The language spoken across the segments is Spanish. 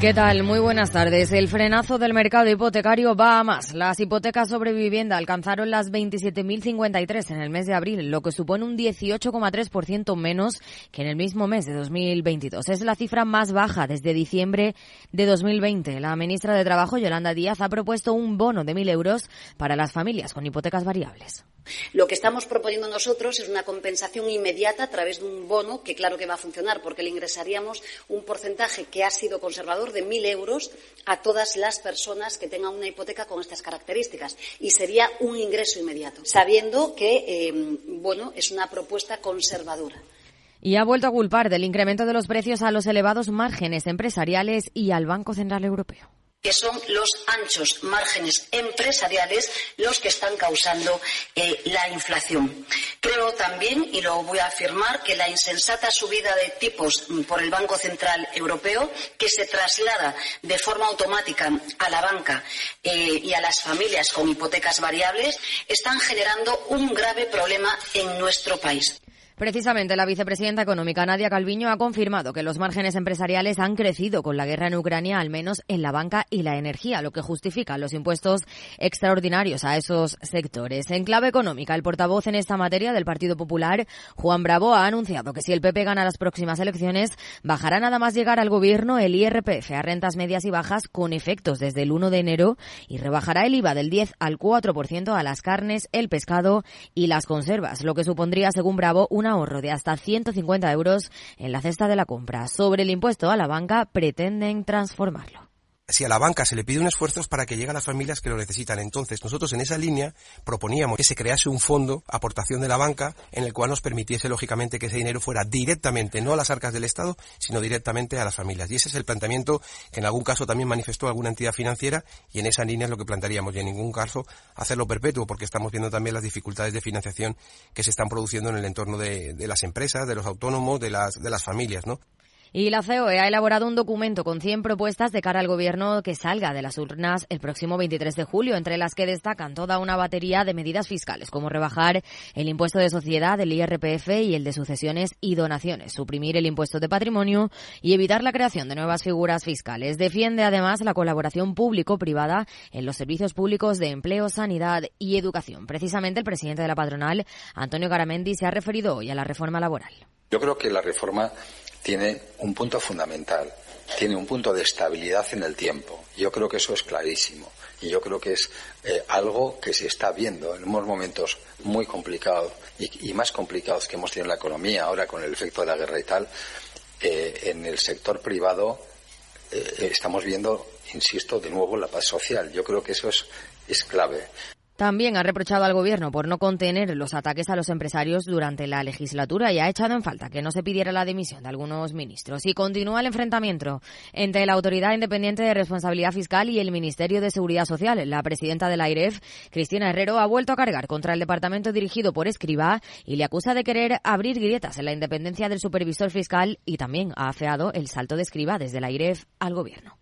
¿Qué tal? Muy buenas tardes. El frenazo del mercado hipotecario va a más. Las hipotecas sobre vivienda alcanzaron las 27.053 en el mes de abril, lo que supone un 18,3% menos que en el mismo mes de 2022. Es la cifra más baja desde diciembre de 2020. La ministra de Trabajo, Yolanda Díaz, ha propuesto un bono de 1.000 euros para las familias con hipotecas variables. Lo que estamos proponiendo nosotros es una compensación inmediata a través de un bono que claro que va a funcionar porque le ingresaríamos un porcentaje que ha sido conservador de mil euros a todas las personas que tengan una hipoteca con estas características y sería un ingreso inmediato, sabiendo que eh, bueno es una propuesta conservadora. Y ha vuelto a culpar del incremento de los precios a los elevados márgenes empresariales y al Banco Central Europeo que son los anchos márgenes empresariales los que están causando eh, la inflación. Creo también, y lo voy a afirmar, que la insensata subida de tipos por el Banco Central Europeo, que se traslada de forma automática a la banca eh, y a las familias con hipotecas variables, están generando un grave problema en nuestro país. Precisamente la vicepresidenta económica Nadia Calviño ha confirmado que los márgenes empresariales han crecido con la guerra en Ucrania, al menos en la banca y la energía, lo que justifica los impuestos extraordinarios a esos sectores. En clave económica, el portavoz en esta materia del Partido Popular, Juan Bravo, ha anunciado que si el PP gana las próximas elecciones, bajará nada más llegar al gobierno el IRPF a rentas medias y bajas con efectos desde el 1 de enero y rebajará el IVA del 10 al 4% a las carnes, el pescado y las conservas, lo que supondría, según Bravo, una ahorro de hasta 150 euros en la cesta de la compra. Sobre el impuesto a la banca, pretenden transformarlo si a la banca se le pide un esfuerzo es para que llegue a las familias que lo necesitan. Entonces, nosotros en esa línea proponíamos que se crease un fondo, aportación de la banca, en el cual nos permitiese, lógicamente, que ese dinero fuera directamente, no a las arcas del Estado, sino directamente a las familias. Y ese es el planteamiento que en algún caso también manifestó alguna entidad financiera y en esa línea es lo que plantearíamos. Y en ningún caso hacerlo perpetuo, porque estamos viendo también las dificultades de financiación que se están produciendo en el entorno de, de las empresas, de los autónomos, de las, de las familias, ¿no? Y la COE ha elaborado un documento con 100 propuestas de cara al gobierno que salga de las urnas el próximo 23 de julio, entre las que destacan toda una batería de medidas fiscales, como rebajar el impuesto de sociedad, el IRPF y el de sucesiones y donaciones, suprimir el impuesto de patrimonio y evitar la creación de nuevas figuras fiscales. Defiende además la colaboración público-privada en los servicios públicos de empleo, sanidad y educación. Precisamente el presidente de la patronal, Antonio Garamendi, se ha referido hoy a la reforma laboral. Yo creo que la reforma tiene un punto fundamental, tiene un punto de estabilidad en el tiempo. Yo creo que eso es clarísimo y yo creo que es eh, algo que se está viendo en unos momentos muy complicados y, más complicados que hemos tenido en la economía ahora con el efecto de la guerra y tal. Eh, en el sector privado eh, estamos viendo, insisto, de nuevo la paz social. Yo creo que eso es, es clave. También ha reprochado al Gobierno por no contener los ataques a los empresarios durante la legislatura y ha echado en falta que no se pidiera la dimisión de algunos ministros. Y continúa el enfrentamiento entre la Autoridad Independiente de Responsabilidad Fiscal y el Ministerio de Seguridad Social. La presidenta de la AIREF, Cristina Herrero, ha vuelto a cargar contra el departamento dirigido por Escribá y le acusa de querer abrir grietas en la independencia del supervisor fiscal y también ha afeado el salto de Escribá desde la AIREF al Gobierno.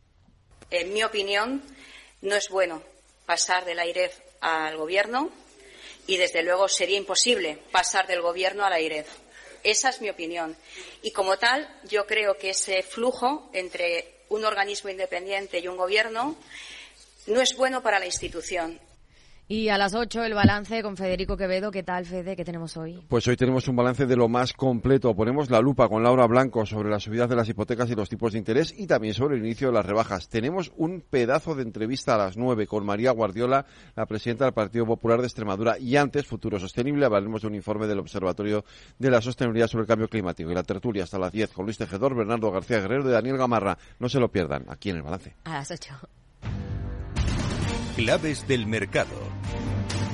En mi opinión, no es bueno pasar de la AIREF al Gobierno y, desde luego, sería imposible pasar del Gobierno a la IREF. Esa es mi opinión. Y, como tal, yo creo que ese flujo entre un organismo independiente y un Gobierno no es bueno para la institución. Y a las 8 el balance con Federico Quevedo. ¿Qué tal, Fede? ¿Qué tenemos hoy? Pues hoy tenemos un balance de lo más completo. Ponemos la lupa con Laura Blanco sobre la subida de las hipotecas y los tipos de interés y también sobre el inicio de las rebajas. Tenemos un pedazo de entrevista a las 9 con María Guardiola, la presidenta del Partido Popular de Extremadura. Y antes, Futuro Sostenible, hablaremos de un informe del Observatorio de la Sostenibilidad sobre el Cambio Climático. Y la tertulia hasta las 10 con Luis Tejedor, Bernardo García Guerrero y Daniel Gamarra. No se lo pierdan, aquí en el balance. A las 8. Claves del mercado.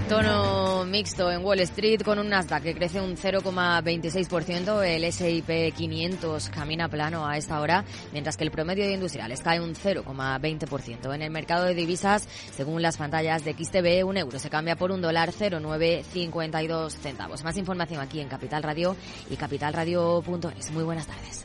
Tono mixto en Wall Street con un Nasdaq que crece un 0,26%, el S&P 500 camina plano a esta hora, mientras que el promedio de industriales cae un 0,20%. En el mercado de divisas, según las pantallas de XTB, un euro se cambia por un dólar 0,952 centavos. Más información aquí en Capital Radio y capitalradio.es. Muy buenas tardes.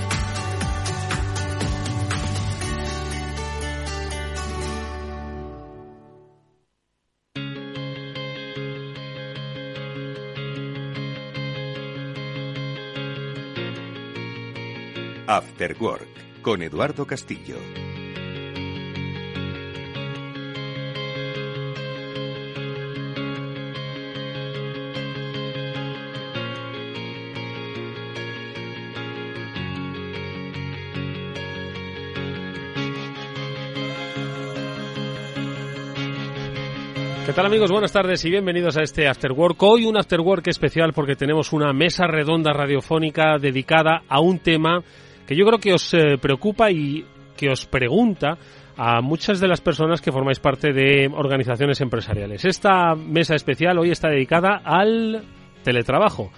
After Work con Eduardo Castillo. ¿Qué tal amigos? Buenas tardes y bienvenidos a este After Work. Hoy un After Work especial porque tenemos una mesa redonda radiofónica dedicada a un tema que yo creo que os eh, preocupa y que os pregunta a muchas de las personas que formáis parte de organizaciones empresariales. Esta mesa especial hoy está dedicada al teletrabajo.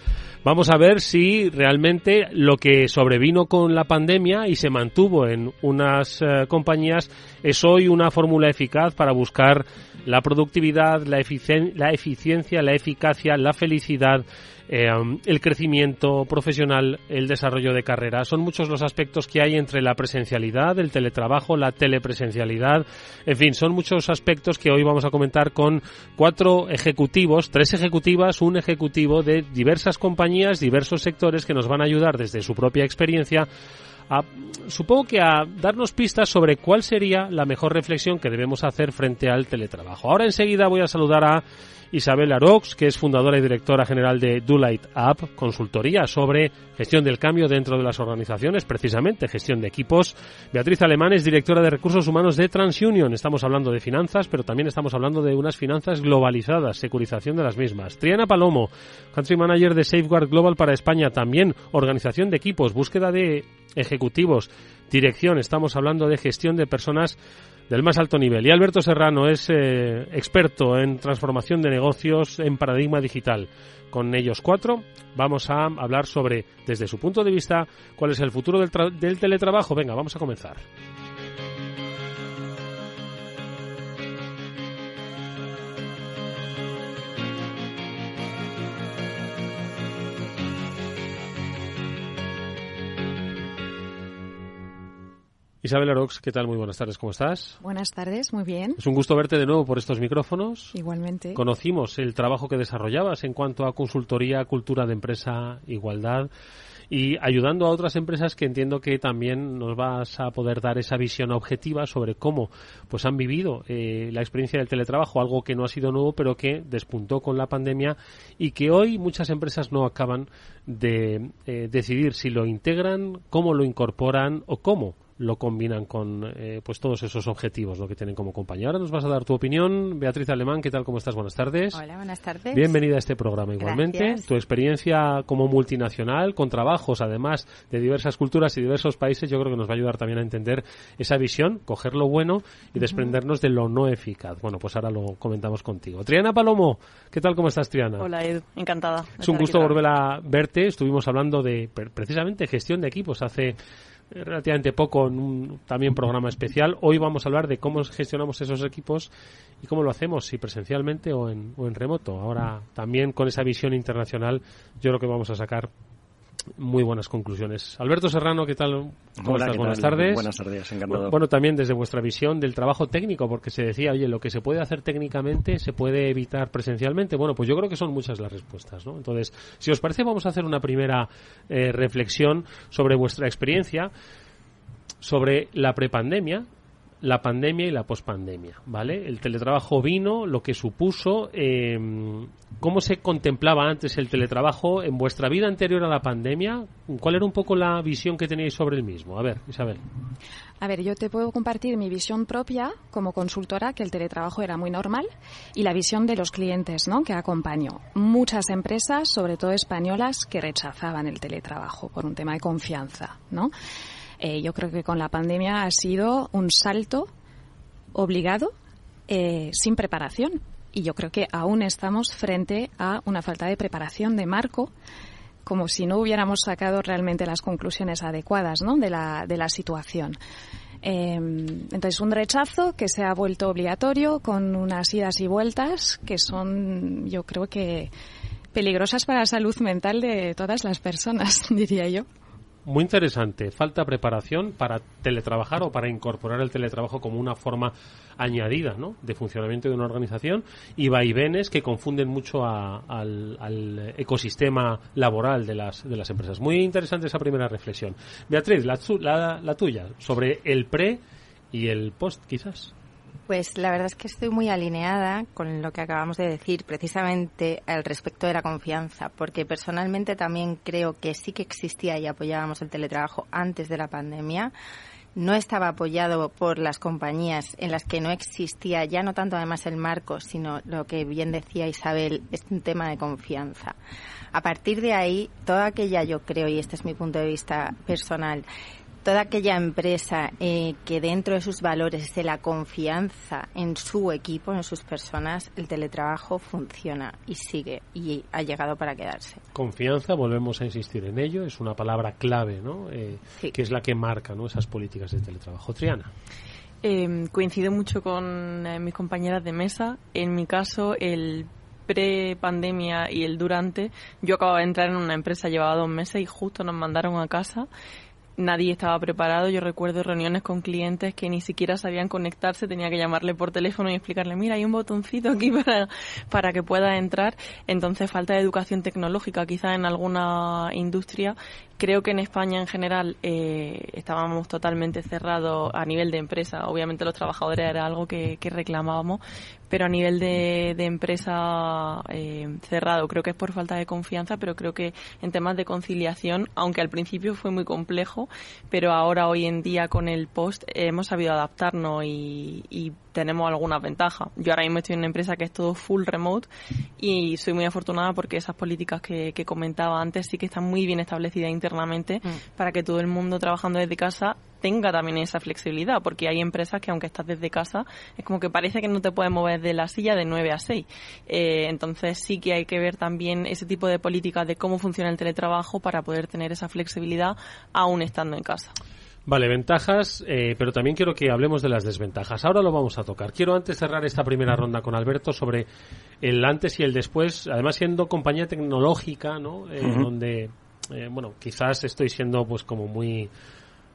Vamos a ver si realmente lo que sobrevino con la pandemia y se mantuvo en unas eh, compañías es hoy una fórmula eficaz para buscar la productividad, la, eficien- la eficiencia, la eficacia, la felicidad, eh, el crecimiento profesional, el desarrollo de carrera. Son muchos los aspectos que hay entre la presencialidad, el teletrabajo, la telepresencialidad. En fin, son muchos aspectos que hoy vamos a comentar con cuatro ejecutivos, tres ejecutivas, un ejecutivo de diversas compañías, diversos sectores que nos van a ayudar desde su propia experiencia a, supongo que a darnos pistas sobre cuál sería la mejor reflexión que debemos hacer frente al teletrabajo. Ahora enseguida voy a saludar a Isabel Arox, que es fundadora y directora general de Do Light Up, consultoría sobre gestión del cambio dentro de las organizaciones, precisamente gestión de equipos. Beatriz Alemán es directora de recursos humanos de TransUnion. Estamos hablando de finanzas, pero también estamos hablando de unas finanzas globalizadas, securización de las mismas. Triana Palomo, country manager de Safeguard Global para España, también organización de equipos, búsqueda de ejecutivos, dirección. Estamos hablando de gestión de personas del más alto nivel. Y Alberto Serrano es eh, experto en transformación de negocios en paradigma digital. Con ellos cuatro vamos a hablar sobre, desde su punto de vista, cuál es el futuro del, del teletrabajo. Venga, vamos a comenzar. Isabel Arox, ¿qué tal? Muy buenas tardes, ¿cómo estás? Buenas tardes, muy bien. Es un gusto verte de nuevo por estos micrófonos. Igualmente. Conocimos el trabajo que desarrollabas en cuanto a consultoría, cultura de empresa, igualdad. y ayudando a otras empresas que entiendo que también nos vas a poder dar esa visión objetiva sobre cómo pues han vivido eh, la experiencia del teletrabajo, algo que no ha sido nuevo pero que despuntó con la pandemia y que hoy muchas empresas no acaban de eh, decidir si lo integran, cómo lo incorporan o cómo lo combinan con eh, pues todos esos objetivos lo que tienen como compañía. Ahora nos vas a dar tu opinión. Beatriz Alemán, ¿qué tal? ¿Cómo estás? Buenas tardes. Hola, buenas tardes. Bienvenida a este programa igualmente. Tu experiencia como multinacional, con trabajos además de diversas culturas y diversos países, yo creo que nos va a ayudar también a entender esa visión, coger lo bueno y desprendernos de lo no eficaz. Bueno, pues ahora lo comentamos contigo. Triana Palomo, ¿qué tal? ¿Cómo estás, Triana? Hola, Ed. Encantada. Es un gusto volver a verte. Estuvimos hablando de precisamente gestión de equipos hace relativamente poco en un también programa especial. Hoy vamos a hablar de cómo gestionamos esos equipos y cómo lo hacemos, si presencialmente o en, o en remoto. Ahora, también con esa visión internacional, yo creo que vamos a sacar muy buenas conclusiones. Alberto Serrano, ¿qué tal? ¿Cómo estás? Buenas tardes. Buenas tardes, encantado. Bueno, también desde vuestra visión del trabajo técnico, porque se decía, oye, lo que se puede hacer técnicamente se puede evitar presencialmente. Bueno, pues yo creo que son muchas las respuestas, ¿no? Entonces, si os parece, vamos a hacer una primera eh, reflexión sobre vuestra experiencia sobre la prepandemia la pandemia y la pospandemia, ¿vale? El teletrabajo vino, lo que supuso, eh, ¿cómo se contemplaba antes el teletrabajo en vuestra vida anterior a la pandemia? ¿Cuál era un poco la visión que teníais sobre el mismo? A ver, Isabel. A ver, yo te puedo compartir mi visión propia como consultora, que el teletrabajo era muy normal, y la visión de los clientes, ¿no? Que acompaño. Muchas empresas, sobre todo españolas, que rechazaban el teletrabajo por un tema de confianza, ¿no? Eh, yo creo que con la pandemia ha sido un salto obligado eh, sin preparación. Y yo creo que aún estamos frente a una falta de preparación de marco, como si no hubiéramos sacado realmente las conclusiones adecuadas de, la, situación. Eh, entonces, un rechazo que se ha vuelto obligatorio con unas idas y vueltas que son, yo creo que, peligrosas para la salud mental de todas las personas, diría yo. Muy interesante. Falta preparación para teletrabajar o para incorporar el teletrabajo como una forma añadida ¿no? de funcionamiento de una organización y vaivenes que confunden mucho al, ecosistema laboral de las, de las empresas. Muy interesante esa primera reflexión. Beatriz, la tuya, sobre el pre y el post, quizás. Pues la verdad es que estoy muy alineada con lo que acabamos de decir, precisamente al respecto de la confianza, porque personalmente también creo que sí que existía y apoyábamos el teletrabajo antes de la pandemia. No estaba apoyado por las compañías en las que no existía ya no tanto además el marco, sino lo que bien decía Isabel, es un tema de confianza. A partir de ahí, toda aquella, yo creo, y este es mi punto de vista personal, toda aquella empresa eh, que dentro de sus valores esté la confianza en su equipo, en sus personas, el teletrabajo funciona y sigue y ha llegado para quedarse. Confianza, volvemos a insistir en ello, es una palabra clave, ¿no? Eh, que es la que marca ¿no? esas políticas de teletrabajo. Triana. Eh, coincido mucho con mis compañeras de mesa. En mi caso, el pre-pandemia y el durante, yo acababa de entrar en una empresa, llevaba dos meses y justo nos mandaron a casa nadie estaba preparado. Yo recuerdo reuniones con clientes que ni siquiera sabían conectarse, tenía que llamarle por teléfono y explicarle, mira, hay un botoncito aquí para, para que pueda entrar. Entonces, falta de educación tecnológica quizá en alguna industria Creo que en España en general eh, estábamos totalmente cerrados a nivel de empresa. Obviamente los trabajadores era algo que, reclamábamos, pero a nivel de, empresa eh, cerrado creo que es por falta de confianza, pero creo que en temas de conciliación, aunque al principio fue muy complejo, pero ahora hoy en día con el post hemos sabido adaptarnos y tenemos alguna ventaja. Yo ahora mismo estoy en una empresa que es todo full remote y soy muy afortunada porque esas políticas que, que comentaba antes sí que están muy bien establecidas internamente mm. para que todo el mundo trabajando desde casa tenga también esa flexibilidad, porque hay empresas que aunque estás desde casa, es como que parece que no te puedes mover de la silla de 9 a 6. Eh, entonces sí que hay que ver también ese tipo de políticas de cómo funciona el teletrabajo para poder tener esa flexibilidad aún estando en casa. Vale, ventajas, eh, pero también quiero que hablemos de las desventajas. Ahora lo vamos a tocar. Quiero antes cerrar esta primera ronda con Alberto sobre el antes y el después, además siendo compañía tecnológica, ¿no? Eh, donde, eh, bueno, quizás estoy siendo pues como muy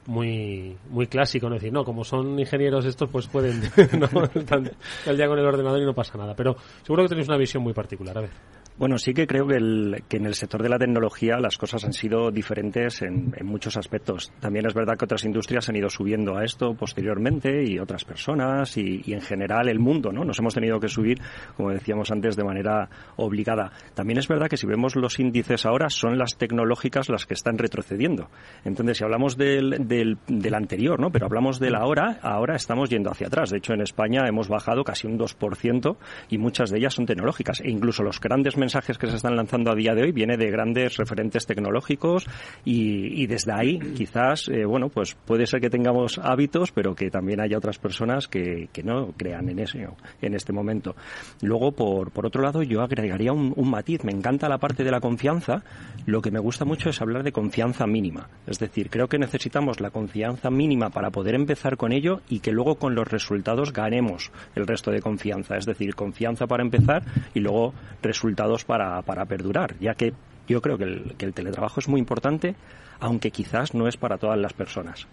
muy muy clásico, no decir, no, como son ingenieros estos, pues pueden, no, están el día con el ordenador y no pasa nada. Pero seguro que tenéis una visión muy particular. A ver. Bueno, sí que creo que, en el sector de la tecnología las cosas han sido diferentes en, muchos aspectos. También es verdad que otras industrias han ido subiendo a esto posteriormente y otras personas y, en general el mundo, ¿no? Nos hemos tenido que subir, como decíamos antes, de manera obligada. También es verdad que si vemos los índices ahora son las tecnológicas las que están retrocediendo. Entonces, si hablamos del, del, del anterior, ¿no? Pero hablamos del ahora, ahora estamos yendo hacia atrás. De hecho, en España hemos bajado casi un 2% y muchas de ellas son tecnológicas. E incluso los grandes mensajes que se están lanzando a día de hoy viene de grandes referentes tecnológicos y, desde ahí quizás, eh, bueno, pues puede ser que tengamos hábitos, pero que también haya otras personas que, no crean en eso en este momento. Luego, por, por otro lado, yo agregaría un, un matiz. Me encanta la parte de la confianza. Lo que me gusta mucho es hablar de confianza mínima. Es decir, creo que necesitamos la confianza mínima para poder empezar con ello y que luego con los resultados ganemos el resto de confianza. Es decir, confianza para empezar y luego resultados para, para perdurar, ya que yo creo que el, que el teletrabajo es muy importante, aunque quizás no es para todas las personas.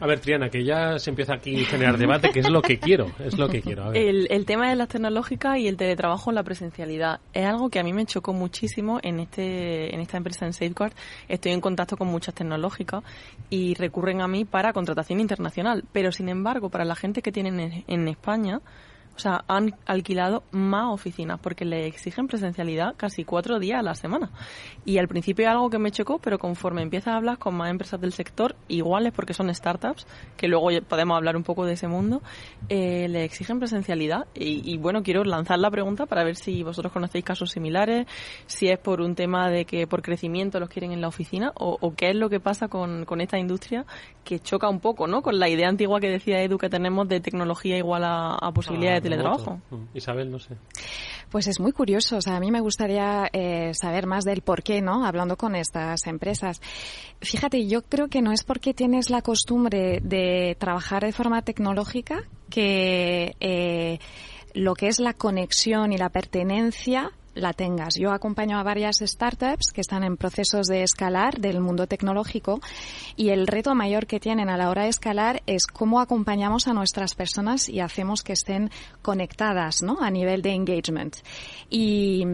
A ver, Triana, que ya se empieza aquí a generar debate, que es lo que quiero, es lo que quiero. El, el, tema de las tecnológicas y el teletrabajo en la presencialidad es algo que a mí me chocó muchísimo en este en esta empresa en Safeguard. Estoy en contacto con muchas tecnológicas y recurren a mí para contratación internacional, pero sin embargo, para la gente que tienen en España, o sea, han alquilado más oficinas porque le exigen presencialidad casi cuatro días a la semana. Y al principio algo que me chocó, pero conforme empiezas a hablar con más empresas del sector, iguales porque son startups, que luego podemos hablar un poco de ese mundo, eh, le exigen presencialidad. Y, bueno, quiero lanzar la pregunta para ver si vosotros conocéis casos similares, si es por un tema de que por crecimiento los quieren en la oficina o, qué es lo que pasa con, con esta industria que choca un poco, ¿no? Con la idea antigua que decía Edu que tenemos de tecnología igual a, a posibilidades de teletrabajo. Mm, Isabel, no sé. Pues es muy curioso. O sea, a mí me gustaría eh, saber más del por qué, ¿no? Hablando con estas empresas. Fíjate, yo creo que no es porque tienes la costumbre de trabajar de forma tecnológica que eh, lo que es la conexión y la pertenencia la tengas. Yo acompaño a varias startups que están en procesos de escalar del mundo tecnológico y el reto mayor que tienen a la hora de escalar es cómo acompañamos a nuestras personas y hacemos que estén conectadas ¿no? a nivel de engagement. Y,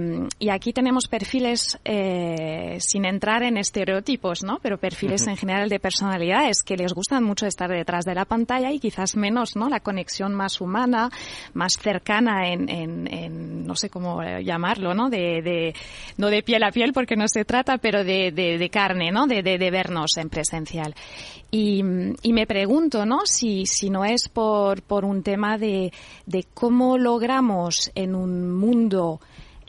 aquí tenemos perfiles, eh, sin entrar en estereotipos, ¿no? pero perfiles en general de personalidades que les gustan mucho estar detrás de la pantalla y quizás menos ¿no? la conexión más humana, más cercana en, en no sé cómo llamarlo, ¿no? De, no de piel a piel porque no se trata, pero de, de, carne, ¿no? De, de, vernos en presencial. Y, y, me pregunto, ¿no? Si, si no es por, por un tema de, de cómo logramos en un mundo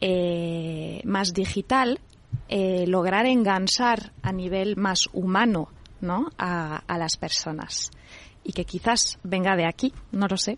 eh, más digital eh, lograr enganchar a nivel más humano, ¿no? A, a las personas. Y que quizás venga de aquí, no lo sé.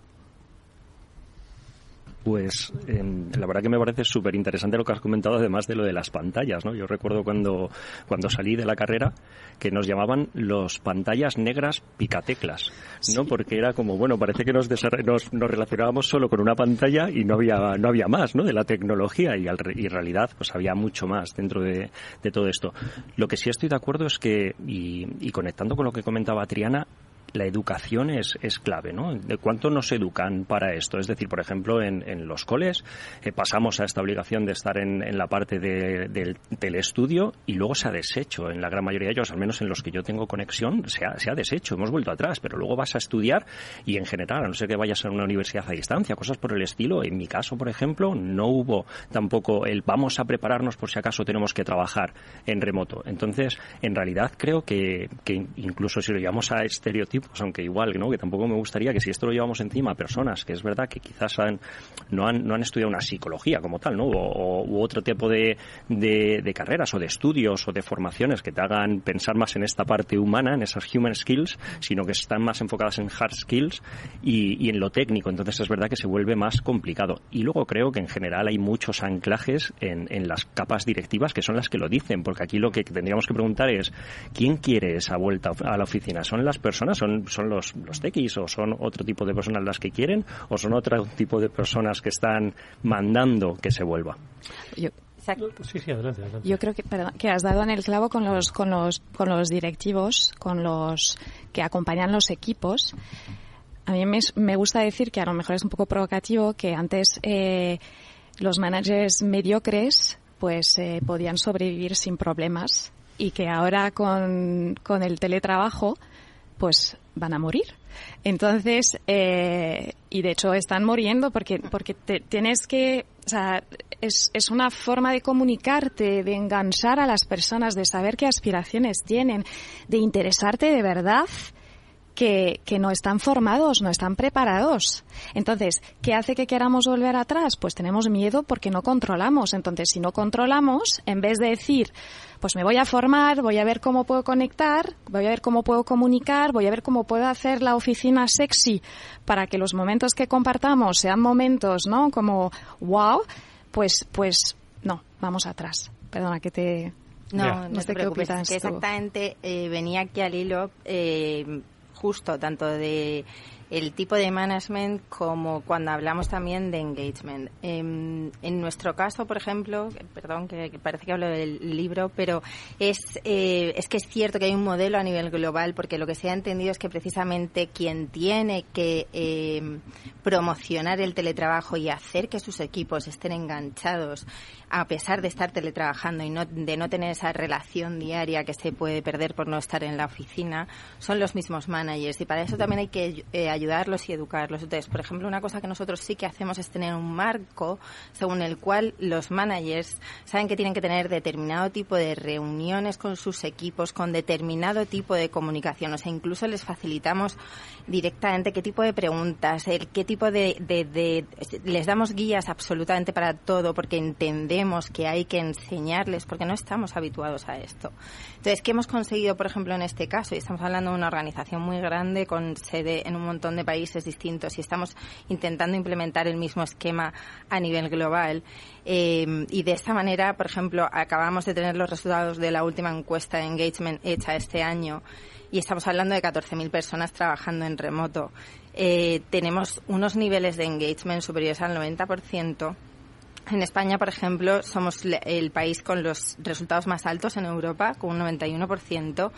Pues la verdad que me parece súper interesante lo que has comentado, además de lo de las pantallas. ¿no? Yo recuerdo cuando, cuando salí de la carrera que nos llamaban los pantallas negras picateclas, ¿no? porque era como, bueno, parece que nos, nos, nos, relacionábamos solo con una pantalla y no había, no había más ¿no? de la tecnología y, al, y en realidad pues había mucho más dentro de, de, todo esto. Lo que sí estoy de acuerdo es que, y, y conectando con lo que comentaba Triana, la educación es, es clave, ¿no? ¿De cuánto nos educan para esto? Es decir, por ejemplo, en, los coles eh, pasamos a esta obligación de estar en, la parte de, del telestudio y luego se ha deshecho. En la gran mayoría de ellos, al menos en los que yo tengo conexión, se ha, se ha deshecho. Hemos vuelto atrás, pero luego vas a estudiar y en general, a no ser que vayas a una universidad a distancia, cosas por el estilo. En mi caso, por ejemplo, no hubo tampoco el vamos a prepararnos por si acaso tenemos que trabajar en remoto. Entonces, en realidad creo que, que incluso si lo llevamos a estereotipos, aunque igual, ¿no? Que tampoco me gustaría que si esto lo llevamos encima a personas que es verdad que quizás han, no, han, no han estudiado una psicología como tal, ¿no? O, u otro tipo de, de, carreras o de estudios o de formaciones que te hagan pensar más en esta parte humana, en esas human skills, sino que están más enfocadas en hard skills y, y en lo técnico. Entonces es verdad que se vuelve más complicado. Y luego creo que en general hay muchos anclajes en, en las capas directivas que son las que lo dicen, porque aquí lo que tendríamos que preguntar es ¿quién quiere esa vuelta a la oficina? ¿Son las personas? son, los, los tequis o son otro tipo de personas las que quieren o son otro tipo de personas que están mandando que se vuelva. Yo, Yo creo que, que has dado en el clavo con los, con los, con los directivos, con los que acompañan los equipos. A mí me, me gusta decir que a lo mejor es un poco provocativo que antes eh, los managers mediocres pues eh, podían sobrevivir sin problemas y que ahora con, con el teletrabajo pues van a morir. Entonces, eh, y de hecho están muriendo porque, porque te, tienes que, es, es una forma de comunicarte, de enganchar a las personas, de saber qué aspiraciones tienen, de interesarte de verdad que, que, no están formados, no están preparados. Entonces, ¿qué hace que queramos volver atrás? Pues tenemos miedo porque no controlamos. Entonces, si no controlamos, en vez de decir, pues me voy a formar, voy a ver cómo puedo conectar, voy a ver cómo puedo comunicar, voy a ver cómo puedo hacer la oficina sexy para que los momentos que compartamos sean momentos, ¿no? Como wow, pues, pues no, vamos atrás. Perdona que te... No, no, te preocupes, que exactamente eh, venía aquí al hilo eh, justo tanto de el tipo de management como cuando hablamos también de engagement. En, en nuestro caso, por ejemplo, perdón, que, parece que hablo del libro, pero es, eh, es que es cierto que hay un modelo a nivel global porque lo que se ha entendido es que precisamente quien tiene que eh, promocionar el teletrabajo y hacer que sus equipos estén enganchados a pesar de estar teletrabajando y no, de no tener esa relación diaria que se puede perder por no estar en la oficina, son los mismos managers. Y para eso también hay que eh, ayudarlos y educarlos. Entonces, por ejemplo, una cosa que nosotros sí que hacemos es tener un marco según el cual los managers saben que tienen que tener determinado tipo de reuniones con sus equipos, con determinado tipo de comunicación. O sea, incluso les facilitamos directamente qué tipo de preguntas, el, qué tipo de, de, de les damos guías absolutamente para todo, porque entendemos que hay que enseñarles porque no estamos habituados a esto. Entonces, ¿qué hemos conseguido, por ejemplo, en este caso? Y estamos hablando de una organización muy grande con sede en un montón de países distintos y estamos intentando implementar el mismo esquema a nivel global. Eh, y de esta manera, por ejemplo, acabamos de tener los resultados de la última encuesta de engagement hecha este año y estamos hablando de 14.000 personas trabajando en remoto. Eh, tenemos unos niveles de engagement superiores al 90% en España, por ejemplo, somos el país con los resultados más altos en Europa, con un 91%,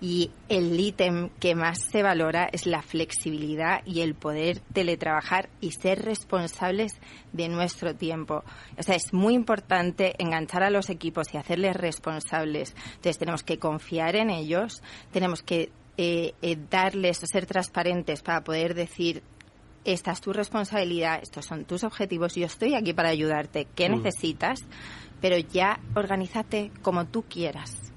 y el ítem que más se valora es la flexibilidad y el poder teletrabajar y ser responsables de nuestro tiempo. O sea, es muy importante enganchar a los equipos y hacerles responsables. Entonces, tenemos que confiar en ellos, tenemos que eh, eh, darles, ser transparentes para poder decir esta es tu responsabilidad, estos son tus objetivos, yo estoy aquí para ayudarte, ¿qué mm. necesitas? Pero ya organízate como tú quieras.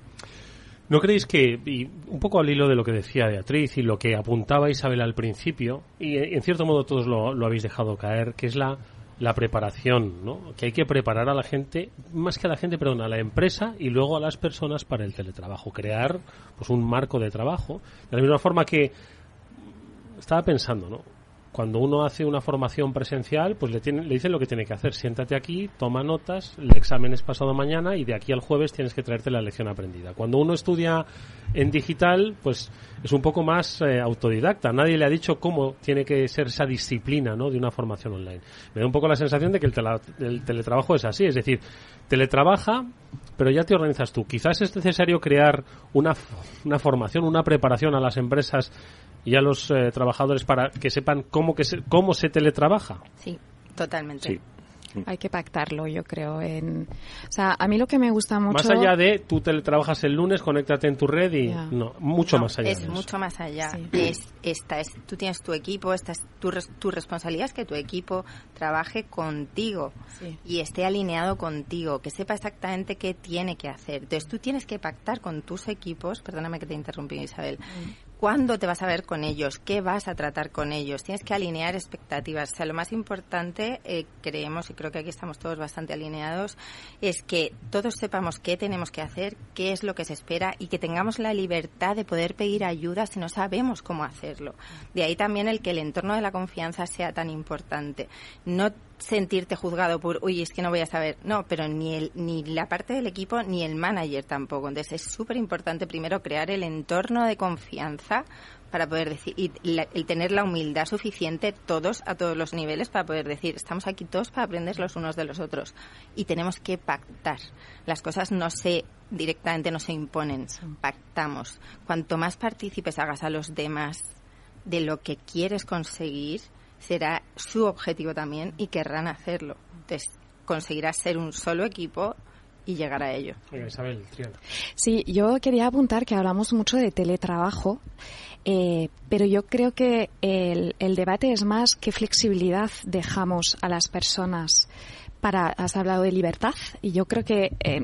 ¿No creéis que, y un poco al hilo de lo que decía Beatriz y lo que apuntaba Isabel al principio, y en cierto modo todos lo, habéis dejado caer, que es la, la preparación, ¿no? Que hay que preparar a la gente, más que a la gente, perdón, a la empresa y luego a las personas para el teletrabajo. Crear pues un marco de trabajo. De la misma forma que estaba pensando, ¿no? Cuando uno hace una formación presencial, pues le, tiene, le dicen lo que tiene que hacer. Siéntate aquí, toma notas, el examen es pasado mañana y de aquí al jueves tienes que traerte la lección aprendida. Cuando uno estudia en digital, pues es un poco más eh, autodidacta. Nadie le ha dicho cómo tiene que ser esa disciplina ¿no? de una formación online. Me da un poco la sensación de que el, teletrabajo es así. Es decir, teletrabaja, pero ya te organizas tú. Quizás es necesario crear una, una formación, una preparación a las empresas y a los eh, trabajadores para que sepan cómo, que se, cómo se teletrabaja. Sí, totalmente. Hay que pactarlo, yo creo. En... O sea, a mí lo que me gusta mucho... Más allá de tú teletrabajas el lunes, conéctate en tu red y... No, mucho más allá. Es mucho más allá. Es, esta es, tú tienes tu equipo, esta es tu, tu responsabilidad es que tu equipo trabaje contigo y esté alineado contigo, que sepa exactamente qué tiene que hacer. Entonces tú tienes que pactar con tus equipos, perdóname que te interrumpí Isabel, mm cuándo te vas a ver con ellos, qué vas a tratar con ellos. Tienes que alinear expectativas. O sea, lo más importante, eh, creemos, y creo que aquí estamos todos bastante alineados, es que todos sepamos qué tenemos que hacer, qué es lo que se espera y que tengamos la libertad de poder pedir ayuda si no sabemos cómo hacerlo. De ahí también el que el entorno de la confianza sea tan importante. No sentirte juzgado por, uy, es que no voy a saber. No, pero ni, el, ni la parte del equipo ni el manager tampoco. Entonces es súper importante primero crear el entorno de confianza para poder decir, y el tener la humildad suficiente todos a todos los niveles para poder decir, estamos aquí todos para aprender los unos de los otros y tenemos que pactar. Las cosas no se directamente no se imponen, pactamos. Cuanto más partícipes hagas a los demás de lo que quieres conseguir, será su objetivo también y querrán hacerlo. Entonces, conseguirás ser un solo equipo y llegar a ello. Isabel, Sí, yo quería apuntar que hablamos mucho de teletrabajo, eh, pero yo creo que el, el, debate es más qué flexibilidad dejamos a las personas. Para, has hablado de libertad y yo creo que eh,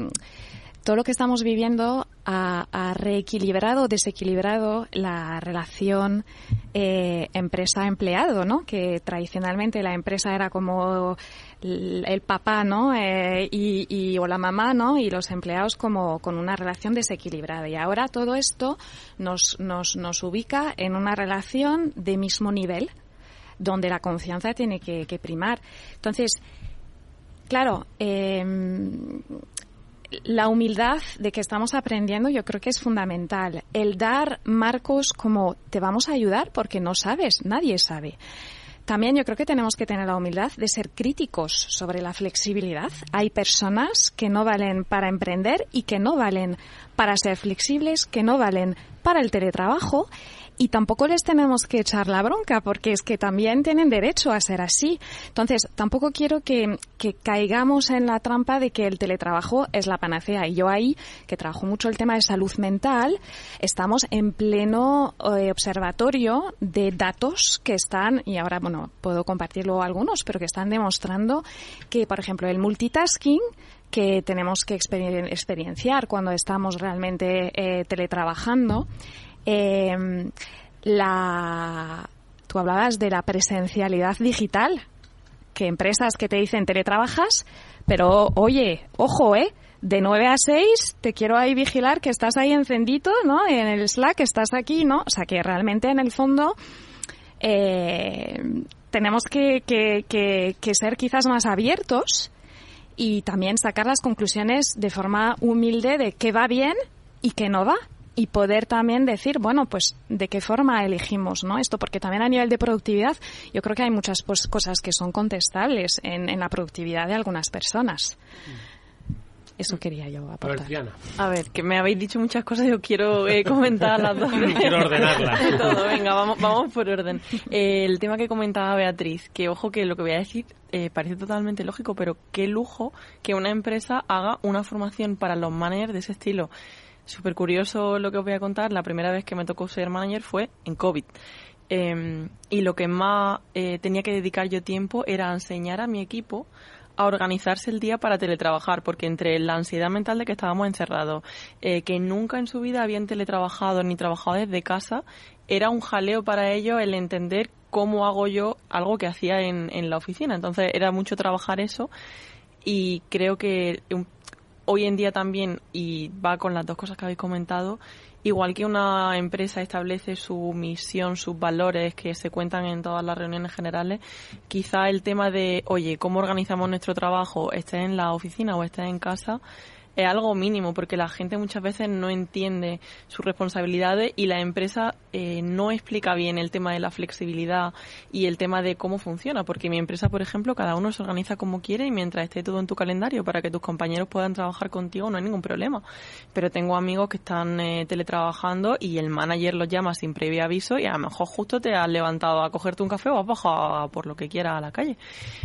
todo lo que estamos viviendo ha, reequilibrado, desequilibrado la relación eh, empresa-empleado, ¿no? Que tradicionalmente la empresa era como el, papá, ¿no? Eh, y, y, o la mamá, ¿no? Y los empleados como con una relación desequilibrada. Y ahora todo esto nos, nos, nos ubica en una relación de mismo nivel, donde la confianza tiene que, que primar. Entonces, claro, eh, la humildad de que estamos aprendiendo yo creo que es fundamental. El dar marcos como te vamos a ayudar porque no sabes, nadie sabe. También yo creo que tenemos que tener la humildad de ser críticos sobre la flexibilidad. Hay personas que no valen para emprender y que no valen para ser flexibles, que no valen para el teletrabajo y tampoco les tenemos que echar la bronca porque es que también tienen derecho a ser así. Entonces, tampoco quiero que, que caigamos en la trampa de que el teletrabajo es la panacea. Y yo ahí, que trabajo mucho el tema de salud mental, estamos en pleno eh, observatorio de datos que están, y ahora, bueno, puedo compartirlo algunos, pero que están demostrando que, por ejemplo, el multitasking que tenemos que experienciar cuando estamos realmente eh, teletrabajando, eh, la, tú hablabas de la presencialidad digital, que empresas que te dicen teletrabajas, pero oye, ojo, ¿eh? De 9 a 6 te quiero ahí vigilar que estás ahí encendido, ¿no? En el Slack estás aquí, ¿no? O sea, que realmente en el fondo eh, tenemos que, que, que ser quizás más abiertos y también sacar las conclusiones de forma humilde de qué va bien y qué no va y poder también decir, bueno, pues de qué forma elegimos ¿no? esto, porque también a nivel de productividad yo creo que hay muchas pues, cosas que son contestables en, en, la productividad de algunas personas. Eso quería yo aportar. A ver, que me habéis dicho muchas cosas, yo quiero eh, comentar las dos. quiero ordenarlas. todo, venga, vamos, vamos por orden. Eh, el tema que comentaba Beatriz, que ojo que lo que voy a decir eh, parece totalmente lógico, pero qué lujo que una empresa haga una formación para los managers de ese estilo súper curioso lo que os voy a contar. La primera vez que me tocó ser manager fue en COVID. Eh, y lo que más eh, tenía que dedicar yo tiempo era enseñar a mi equipo a organizarse el día para teletrabajar, porque entre la ansiedad mental de que estábamos encerrados, eh, que nunca en su vida habían teletrabajado ni trabajado desde casa, era un jaleo para ellos el entender cómo hago yo algo que hacía en, en la oficina. Entonces era mucho trabajar eso y creo que hoy en día también, y va con las dos cosas que habéis comentado, igual que una empresa establece su misión, sus valores que se cuentan en todas las reuniones generales, quizá el tema de, oye, ¿cómo organizamos nuestro trabajo? esté en la oficina o esté en casa, es algo mínimo porque la gente muchas veces no entiende sus responsabilidades y la empresa eh, no explica bien el tema de la flexibilidad y el tema de cómo funciona porque mi empresa por ejemplo cada uno se organiza como quiere y mientras esté todo en tu calendario para que tus compañeros puedan trabajar contigo no hay ningún problema. Pero tengo amigos que están eh, teletrabajando y el manager los llama sin previo aviso y a lo mejor justo te has levantado a cogerte un café o has bajado por lo que quieras a la calle.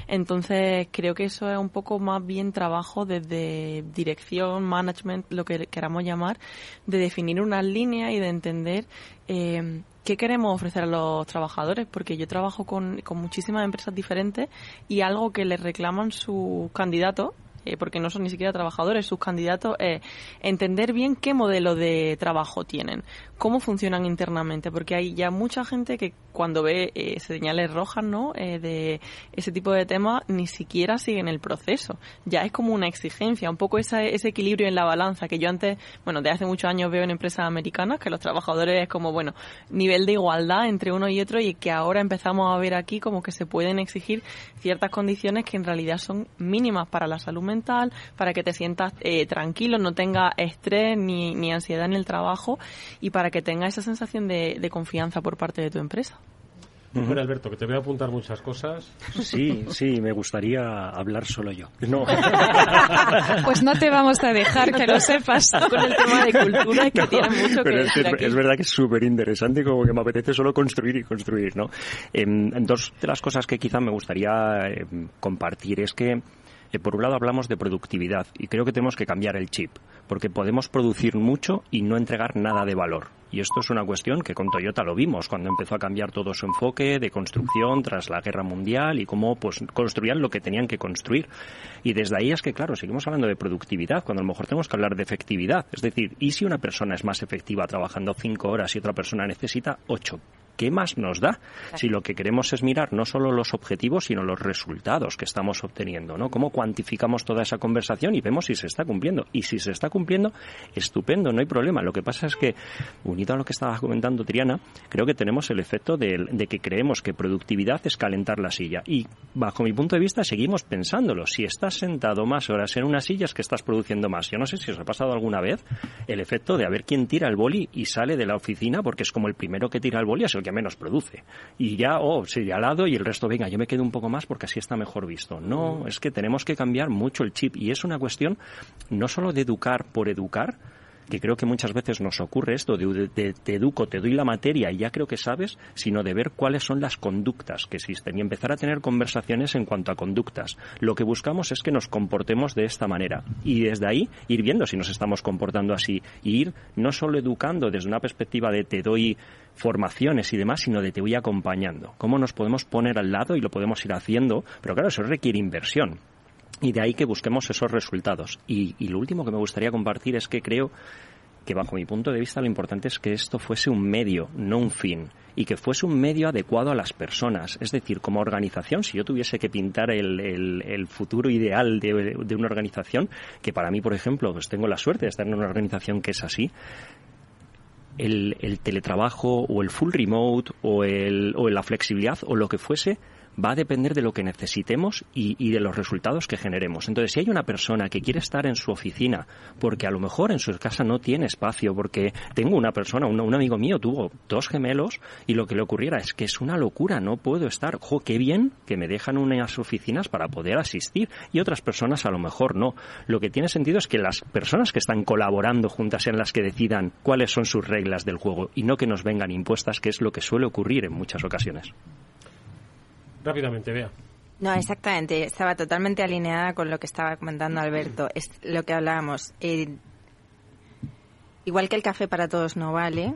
Entonces creo que eso es un poco más bien trabajo desde dirección management, lo que queramos llamar, de definir unas líneas y de entender eh, qué queremos ofrecer a los trabajadores, porque yo trabajo con, con muchísimas empresas diferentes y algo que les reclaman sus candidatos eh, porque no son ni siquiera trabajadores, sus candidatos, eh, entender bien qué modelo de trabajo tienen, cómo funcionan internamente, porque hay ya mucha gente que cuando ve eh, señales rojas, ¿no? Eh, de ese tipo de temas, ni siquiera siguen el proceso. Ya es como una exigencia, un poco esa, ese equilibrio en la balanza que yo antes, bueno, de hace muchos años veo en empresas americanas que los trabajadores es como, bueno, nivel de igualdad entre uno y otro y que ahora empezamos a ver aquí como que se pueden exigir ciertas condiciones que en realidad son mínimas para la salud mental, para que te sientas eh, tranquilo, no tenga estrés ni ansiedad en el trabajo y para que tenga esa sensación de, de confianza por parte de tu empresa. Bueno, Alberto, que te voy a apuntar muchas cosas. Sí, sí, me gustaría hablar solo yo. No. Pues no te vamos a dejar que lo sepas con el tema de cultura que no, tiene mucho que decir es, aquí. es, verdad que es súper interesante, como que me apetece solo construir y construir, ¿no? Eh, dos de las cosas que quizá me gustaría eh, compartir es que Eh, por un lado hablamos de productividad y creo que tenemos que cambiar el chip, porque podemos producir mucho y no entregar nada de valor. Y esto es una cuestión que con Toyota lo vimos cuando empezó a cambiar todo su enfoque de construcción tras la guerra mundial y cómo pues construían lo que tenían que construir. Y desde ahí es que, claro, seguimos hablando de productividad cuando a lo mejor tenemos que hablar de efectividad. Es decir, ¿y si una persona es más efectiva trabajando cinco horas y otra persona necesita ocho? ¿Qué más nos da? Si lo que queremos es mirar no solo los objetivos, sino los resultados que estamos obteniendo, ¿no? Cómo cuantificamos toda esa conversación y vemos si se está cumpliendo. Y si se está cumpliendo, estupendo, no hay problema. Lo que pasa es que, unido a lo que estaba comentando Triana, creo que tenemos el efecto de, de que creemos que productividad es calentar la silla. Y, bajo mi punto de vista, seguimos pensándolo. Si estás sentado más horas en una silla es que estás produciendo más. Yo no sé si os ha pasado alguna vez el efecto de a ver quién tira el boli y sale de la oficina porque es como el primero que tira el boli es el que menos produce. Y ya, oh, lado y el resto, venga, yo me quedo un poco más porque así está mejor visto. No, mm. es que tenemos que cambiar mucho el chip y es una cuestión no solo de educar por educar, que creo que muchas veces nos ocurre esto de, te educo, te doy la materia y ya creo que sabes, sino de ver cuáles son las conductas que existen y empezar a tener conversaciones en cuanto a conductas. Lo que buscamos es que nos comportemos de esta manera y desde ahí ir viendo si nos estamos comportando así y ir no solo educando desde una perspectiva de te doy formaciones y demás, sino de te voy acompañando. ¿Cómo nos podemos poner al lado y lo podemos ir haciendo? Pero claro, eso requiere inversión. Y de ahí que busquemos esos resultados. Y, lo último que me gustaría compartir es que creo que bajo mi punto de vista lo importante es que esto fuese un medio, no un fin, y que fuese un medio adecuado a las personas. Es decir, como organización, si yo tuviese que pintar el, futuro ideal de, una organización, que para mí, por ejemplo, pues tengo la suerte de estar en una organización que es así, el, el teletrabajo o el full remote o, el, o la flexibilidad o lo que fuese, va a depender de lo que necesitemos y, de los resultados que generemos. Entonces, si hay una persona que quiere estar en su oficina porque a lo mejor en su casa no tiene espacio, porque tengo una persona, un, amigo mío tuvo dos gemelos y lo que le ocurriera es que es una locura, no puedo estar. Jo, qué bien que me dejan unas oficinas para poder asistir y otras personas a lo mejor no. Lo que tiene sentido es que las personas que están colaborando juntas sean las que decidan cuáles son sus reglas del juego y no que nos vengan impuestas, que es lo que suele ocurrir en muchas ocasiones. Rápidamente, vea. No, exactamente. Estaba totalmente alineada con lo que estaba comentando Alberto. Es lo que hablábamos. Eh, igual que el café para todos no vale,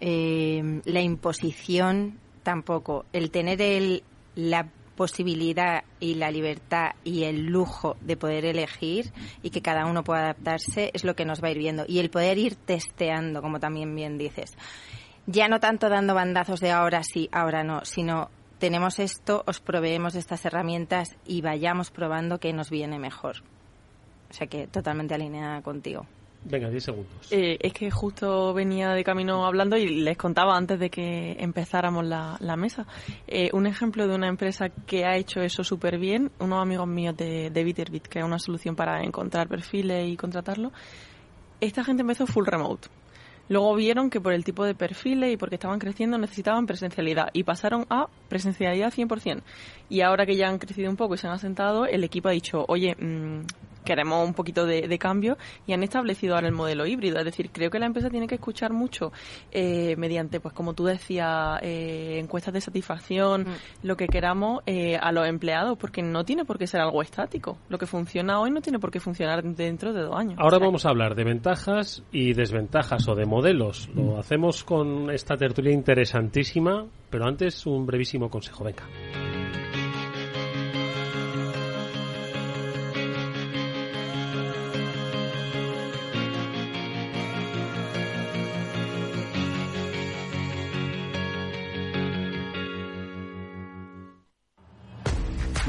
eh, la imposición tampoco. El tener el, la posibilidad y la libertad y el lujo de poder elegir y que cada uno pueda adaptarse es lo que nos va a ir viendo. Y el poder ir testeando, como también bien dices. Ya no tanto dando bandazos de ahora sí, ahora no, sino tenemos esto, os proveemos estas herramientas y vayamos probando qué nos viene mejor. O sea que totalmente alineada contigo. Venga, 10 segundos. Eh, es que justo venía de camino hablando y les contaba antes de que empezáramos la, mesa. Eh, un ejemplo de una empresa que ha hecho eso súper bien, unos amigos míos de, de Bitterbit, que es una solución para encontrar perfiles y contratarlo. Esta gente empezó full remote. Luego vieron que por el tipo de perfiles y porque estaban creciendo necesitaban presencialidad y pasaron a presencialidad 100%. Y ahora que ya han crecido un poco y se han asentado, el equipo ha dicho, oye, mmm, queremos un poquito de, cambio y han establecido ahora el modelo híbrido. Es decir, creo que la empresa tiene que escuchar mucho eh, mediante, pues como tú decías, eh, encuestas de satisfacción, mm. lo que queramos eh, a los empleados, porque no tiene por qué ser algo estático. Lo que funciona hoy no tiene por qué funcionar dentro de dos años. Ahora vamos a hablar de ventajas y desventajas o de modelos. Lo hacemos con esta tertulia interesantísima, pero antes un brevísimo consejo. Venga.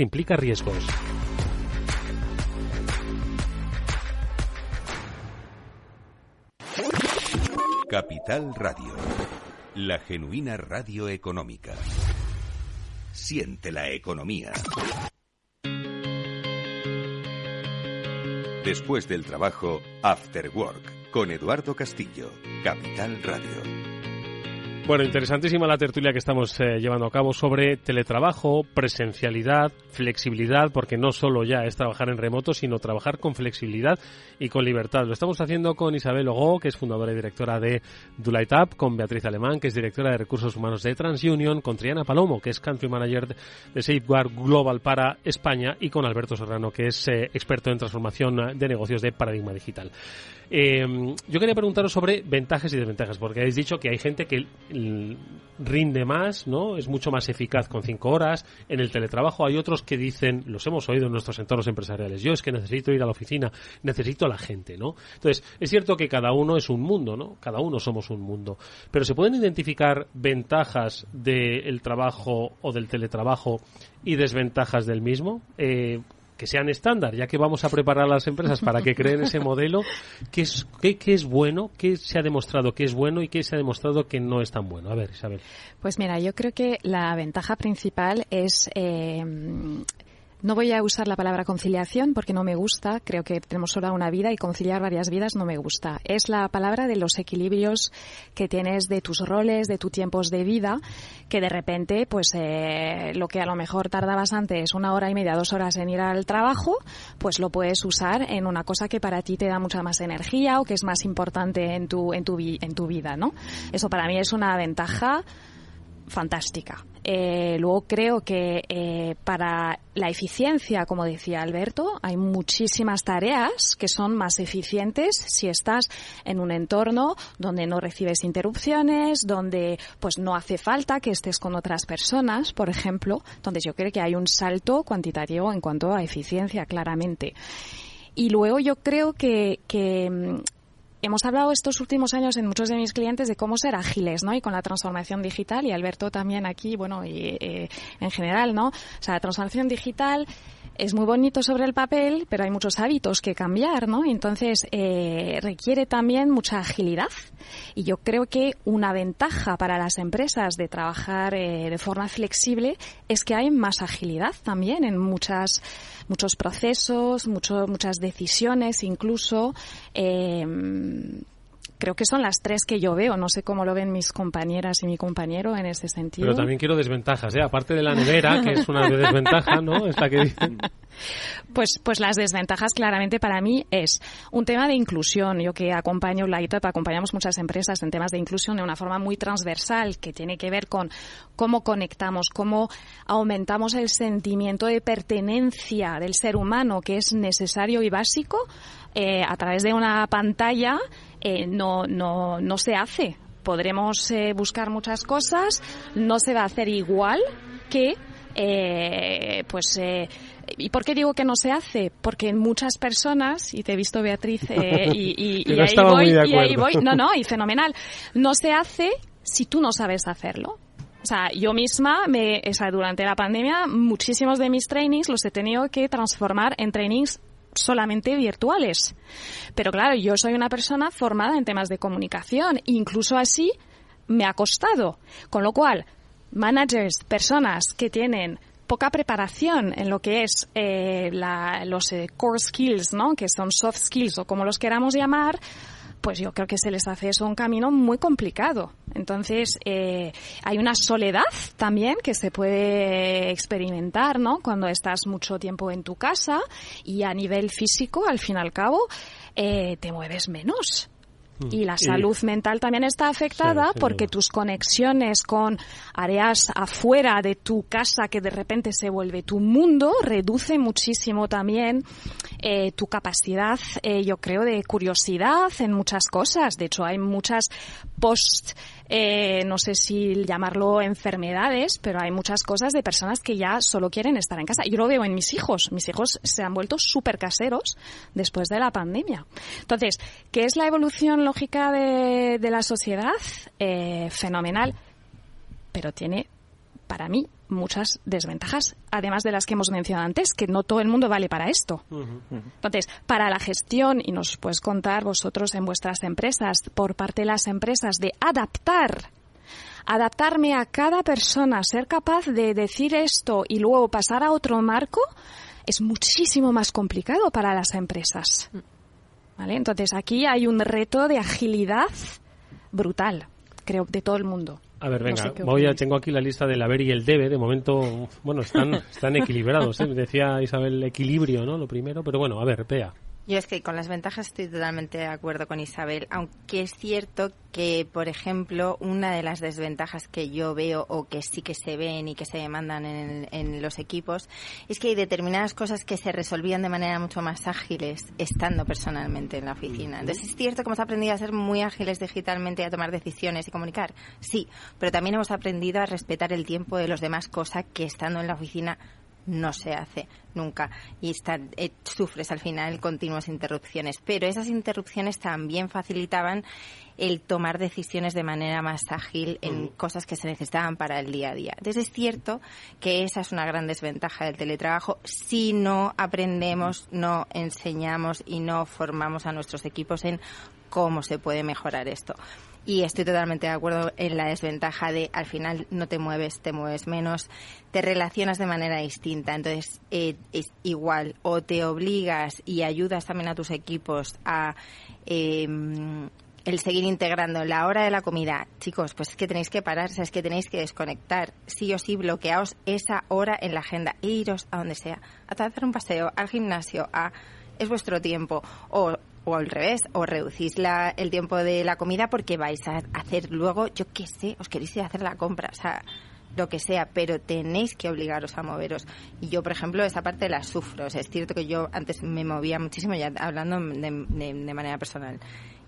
implica riesgos. Capital Radio, la genuina radio económica. Siente la economía. Después del trabajo, After Work, con Eduardo Castillo, Capital Radio. Bueno, interesantísima la tertulia que estamos eh, llevando a cabo sobre teletrabajo, presencialidad, flexibilidad, porque no solo ya es trabajar en remoto, sino trabajar con flexibilidad y con libertad. Lo estamos haciendo con Isabel Ogo, que es fundadora y directora de Up, con Beatriz Alemán, que es directora de Recursos Humanos de TransUnion, con Triana Palomo, que es Country Manager de Safeguard Global para España, y con Alberto Serrano, que es eh, experto en transformación de negocios de Paradigma Digital. Eh, yo quería preguntaros sobre ventajas y desventajas, porque habéis dicho que hay gente que rinde más, ¿no? Es mucho más eficaz con cinco horas. En el teletrabajo hay otros que dicen, los hemos oído en nuestros entornos empresariales, yo es que necesito ir a la oficina, necesito la gente, ¿no? Entonces, es cierto que cada uno es un mundo, ¿no? Cada uno somos un mundo. Pero ¿se pueden identificar ventajas del trabajo o del teletrabajo y desventajas del mismo? Eh, que sean estándar, ya que vamos a preparar a las empresas para que creen ese modelo, ¿qué es, qué, es bueno? ¿Qué se ha demostrado que es bueno y qué se ha demostrado que no es tan bueno? A ver, Isabel. Pues mira, yo creo que la ventaja principal es eh, no voy a usar la palabra conciliación porque no me gusta. Creo que tenemos solo una vida y conciliar varias vidas no me gusta. Es la palabra de los equilibrios que tienes de tus roles, de tus tiempos de vida, que de repente, pues eh, lo que a lo mejor tardabas antes una hora y media, dos horas en ir al trabajo, pues lo puedes usar en una cosa que para ti te da mucha más energía o que es más importante en tu, en tu, en tu vida, ¿no? Eso para mí es una ventaja fantástica. Eh, luego creo que eh, para la eficiencia, como decía Alberto, hay muchísimas tareas que son más eficientes si estás en un entorno donde no recibes interrupciones, donde pues no hace falta que estés con otras personas, por ejemplo. Entonces yo creo que hay un salto cuantitativo en cuanto a eficiencia, claramente. Y luego yo creo que, que mm, hemos hablado estos últimos años en muchos de mis clientes de cómo ser ágiles, ¿no? Y con la transformación digital, y Alberto también aquí, bueno, y eh, en general, ¿no? O sea, la transformación digital es muy bonito sobre el papel, pero hay muchos hábitos que cambiar, ¿no? Entonces, eh, requiere también mucha agilidad. Y yo creo que una ventaja para las empresas de trabajar eh, de forma flexible es que hay más agilidad también en muchas muchos procesos, mucho, muchas decisiones incluso. Eh, creo que son las tres que yo veo. No sé cómo lo ven mis compañeras y mi compañero en ese sentido. Pero también quiero desventajas, ¿eh? Aparte de la nevera, que es una desventaja, ¿no? Esta que dicen. Pues, pues las desventajas claramente para mí es un tema de inclusión. Yo que acompaño Lightop, acompañamos muchas empresas en temas de inclusión de una forma muy transversal que tiene que ver con cómo conectamos, cómo aumentamos el sentimiento de pertenencia del ser humano que es necesario y básico eh, a través de una pantalla eh, no, no, no se hace. Podremos eh, buscar muchas cosas, no se va a hacer igual que eh, pues eh, ¿Y por qué digo que no se hace? Porque muchas personas, y te he visto Beatriz, eh, y, y, ahí voy, y ahí voy, no, no, y fenomenal, no se hace si tú no sabes hacerlo. O sea, yo misma, me, o sea, durante la pandemia, muchísimos de mis trainings los he tenido que transformar en trainings solamente virtuales. Pero claro, yo soy una persona formada en temas de comunicación, incluso así me ha costado. Con lo cual, managers, personas que tienen poca preparación en lo que es eh, los eh, core skills, ¿no? que son soft skills o como los queramos llamar, pues yo creo que se les hace eso un camino muy complicado. Entonces, eh, hay una soledad también que se puede experimentar, ¿no? Cuando estás mucho tiempo en tu casa y a nivel físico, al fin y al cabo, eh, te mueves menos. Y la salud mental también está afectada porque tus conexiones con áreas afuera de tu casa que de repente se vuelve tu mundo reduce muchísimo también eh, tu capacidad, eh, yo creo, de curiosidad en muchas cosas. De hecho, hay muchas post eh, no sé si llamarlo enfermedades, pero hay muchas cosas de personas que ya solo quieren estar en casa. Yo lo veo en mis hijos. Mis hijos se han vuelto súper caseros después de la pandemia. Entonces, ¿qué es la evolución lógica de, la sociedad? Eh, fenomenal, pero tiene, para mí, muchas desventajas, además de las que hemos mencionado antes, que no todo el mundo vale para esto. Entonces, para la gestión, y nos puedes contar vosotros en vuestras empresas, por parte de las empresas, de adaptar adaptarme a cada persona, ser capaz de decir esto y luego pasar a otro marco, es muchísimo más complicado para las empresas. ¿Vale? Entonces aquí hay un reto de agilidad brutal, creo, de todo el mundo. A ver, venga, voy a, tengo aquí la lista del haber y el debe. De momento, bueno, están, están equilibrados. ¿eh? Decía Isabel equilibrio, ¿no? Lo primero, pero bueno, a ver, Pea. Yo es que con las ventajas estoy totalmente de acuerdo con Isabel, aunque es cierto que, por ejemplo, una de las desventajas que yo veo o que sí que se ven y que se demandan en, en los equipos es que hay determinadas cosas que se resolvían de manera mucho más ágiles estando personalmente en la oficina. Entonces es cierto que hemos aprendido a ser muy ágiles digitalmente a tomar decisiones y comunicar, sí, pero también hemos aprendido a respetar el tiempo de los demás, cosa que estando en la oficina no se hace nunca y eh, sufres al final continuas interrupciones. Pero esas interrupciones también facilitaban el tomar decisiones de manera más ágil en cosas que se necesitaban para el día a día. Entonces es cierto que esa es una gran desventaja del teletrabajo si no aprendemos, no enseñamos y no formamos a nuestros equipos en cómo se puede mejorar esto. Y estoy totalmente de acuerdo en la desventaja de al final no te mueves, te mueves menos, te relacionas de manera distinta. Entonces eh, es igual, o te obligas y ayudas también a tus equipos a em, el seguir integrando la hora de la comida. Chicos, pues es que tenéis que parar, es que tenéis que desconectar. Sí o sí, bloqueaos esa hora en la agenda e iros a donde sea, a hacer un paseo, al gimnasio, a es vuestro tiempo. O o al revés, o reducís la, el tiempo de la comida porque vais a hacer luego, yo qué sé, os queréis ir a hacer la compra, o sea, lo que sea, pero tenéis que obligaros a moveros. Y yo, por ejemplo, esa parte la sufro. es cierto que yo antes me movía muchísimo, ya hablando de, manera personal.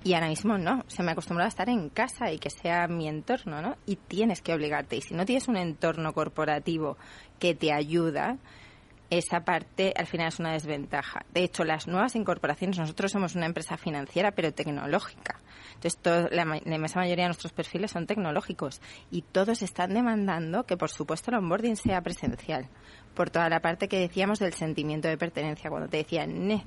Y ahora mismo no, se me ha acostumbrado a estar en casa y que sea mi entorno, ¿no? Y tienes que obligarte. Y si no tienes un entorno corporativo que te ayuda, esa parte al final es una desventaja. De hecho, las nuevas incorporaciones, nosotros somos una empresa financiera pero tecnológica. Entonces, la, inmensa mayoría de nuestros perfiles son tecnológicos y todos están demandando que, por supuesto, el onboarding sea presencial. Por toda la parte que decíamos del sentimiento de pertenencia, cuando te decían,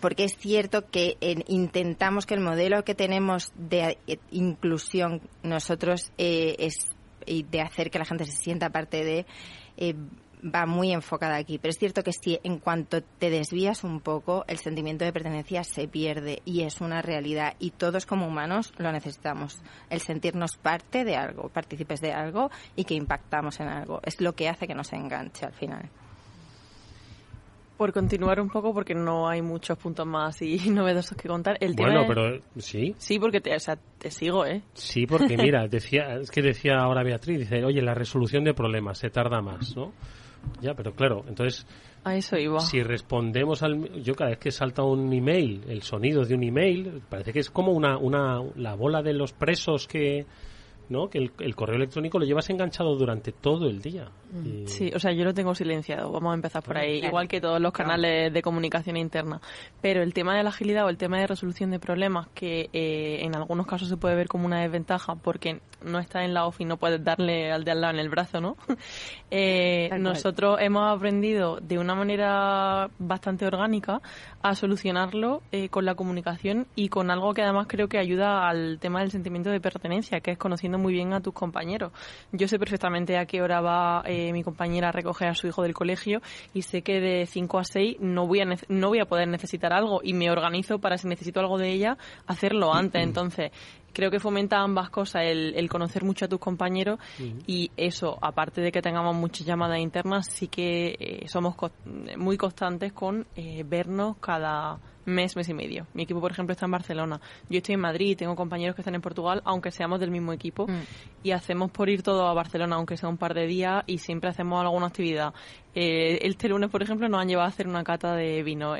porque es cierto que intentamos que el modelo que tenemos de eh, inclusión nosotros eh, es y de hacer que la gente se sienta parte de eh, va muy enfocada aquí. Pero es cierto que si en cuanto te desvías un poco, el sentimiento de pertenencia se pierde y es una realidad. Y todos como humanos lo necesitamos. El sentirnos parte de algo, partícipes de algo y que impactamos en algo. Es lo que hace que nos enganche al final. Por continuar un poco, porque no hay muchos puntos más y novedosos que contar. El bueno, pero sí. Sí, porque te, o sea, te sigo, ¿eh? Sí, porque mira, decía, es que decía ahora Beatriz, dice, oye, la resolución de problemas se tarda más, ¿no? Ya, pero claro, entonces... A eso iba. Si respondemos al... Yo cada vez que salta un email, el sonido de un email, parece que es como una, una la bola de los presos que ¿no? Que el, correo electrónico lo llevas enganchado durante todo el día. Mm. Sí, o sea, yo lo tengo silenciado, vamos a empezar por ahí, igual que todos los canales de comunicación interna. Pero el tema de la agilidad o el tema de resolución de problemas, que eh, en algunos casos se puede ver como una desventaja porque no estás en la ofi y no puedes darle al de al lado en el brazo, ¿no? eh, nosotros hemos aprendido de una manera bastante orgánica a solucionarlo eh, con la comunicación y con algo que además creo que ayuda al tema del sentimiento de pertenencia, que es conociendo muy bien a tus compañeros. Yo sé perfectamente a qué hora va eh, mi compañera a recoger a su hijo del colegio y sé que de 5 a 6 no voy a, no voy a poder necesitar algo y me organizo para si necesito algo de ella hacerlo antes. Entonces, creo que fomenta ambas cosas, el, conocer mucho a tus compañeros y eso, aparte de que tengamos muchas llamadas internas, sí que eh, somos muy constantes con eh, vernos cada mes, mes y medio. Mi equipo, por ejemplo, está en Barcelona. Yo estoy en Madrid, tengo compañeros que están en Portugal, aunque seamos del mismo equipo. Mm. Y hacemos por ir todo a Barcelona, aunque sea un par de días, y siempre hacemos alguna actividad. Eh, este lunes, por ejemplo, nos han llevado a hacer una cata de vino.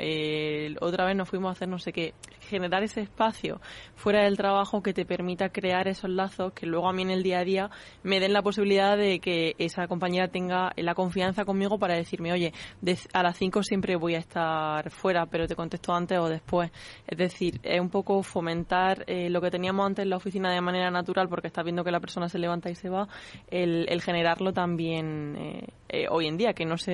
otra vez nos fuimos a hacer no sé qué. Generar ese espacio fuera del trabajo que te permita crear esos lazos que luego a mí en el día a día me den la posibilidad de que esa compañera tenga la confianza conmigo para decirme, oye, a las 5 siempre voy a estar fuera, pero te contesto antes o después. Es decir, es un poco fomentar eh, lo que teníamos antes en la oficina de manera natural porque estás viendo que la persona se levanta y se va, el, generarlo también eh, hoy en día, que no se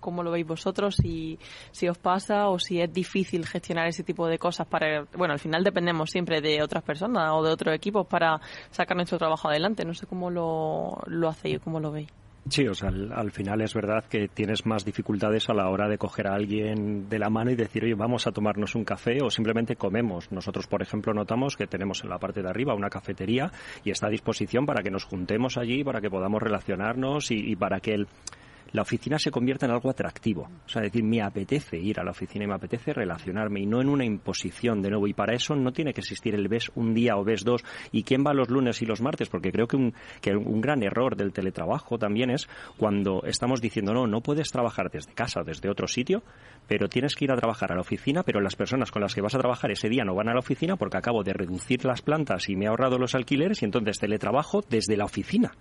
cómo lo veis vosotros, si, si os pasa o si es difícil gestionar ese tipo de cosas para, bueno, al final dependemos siempre de otras personas o de otros equipos para sacar nuestro trabajo adelante. No sé cómo lo, lo hacéis, cómo lo veis. Sí, o sea, al, final es verdad que tienes más dificultades a la hora de coger a alguien de la mano y decir, oye, vamos a tomarnos un café o simplemente comemos. Nosotros, por ejemplo, notamos que tenemos en la parte de arriba una cafetería y está a disposición para que nos juntemos allí, para que podamos relacionarnos y, y para que el la oficina se convierta en algo atractivo. O sea, decir, me apetece ir a la oficina y me apetece relacionarme y no en una imposición de nuevo. Y para eso no tiene que existir el ves un día o ves dos. ¿Y quién va los lunes y los martes? Porque creo que un, que un gran error del teletrabajo también es cuando estamos diciendo, no, no puedes trabajar desde casa o desde otro sitio, pero tienes que ir a trabajar a la oficina, pero las personas con las que vas a trabajar ese día no van a la oficina porque acabo de reducir las plantas y me he ahorrado los alquileres y entonces teletrabajo desde la oficina.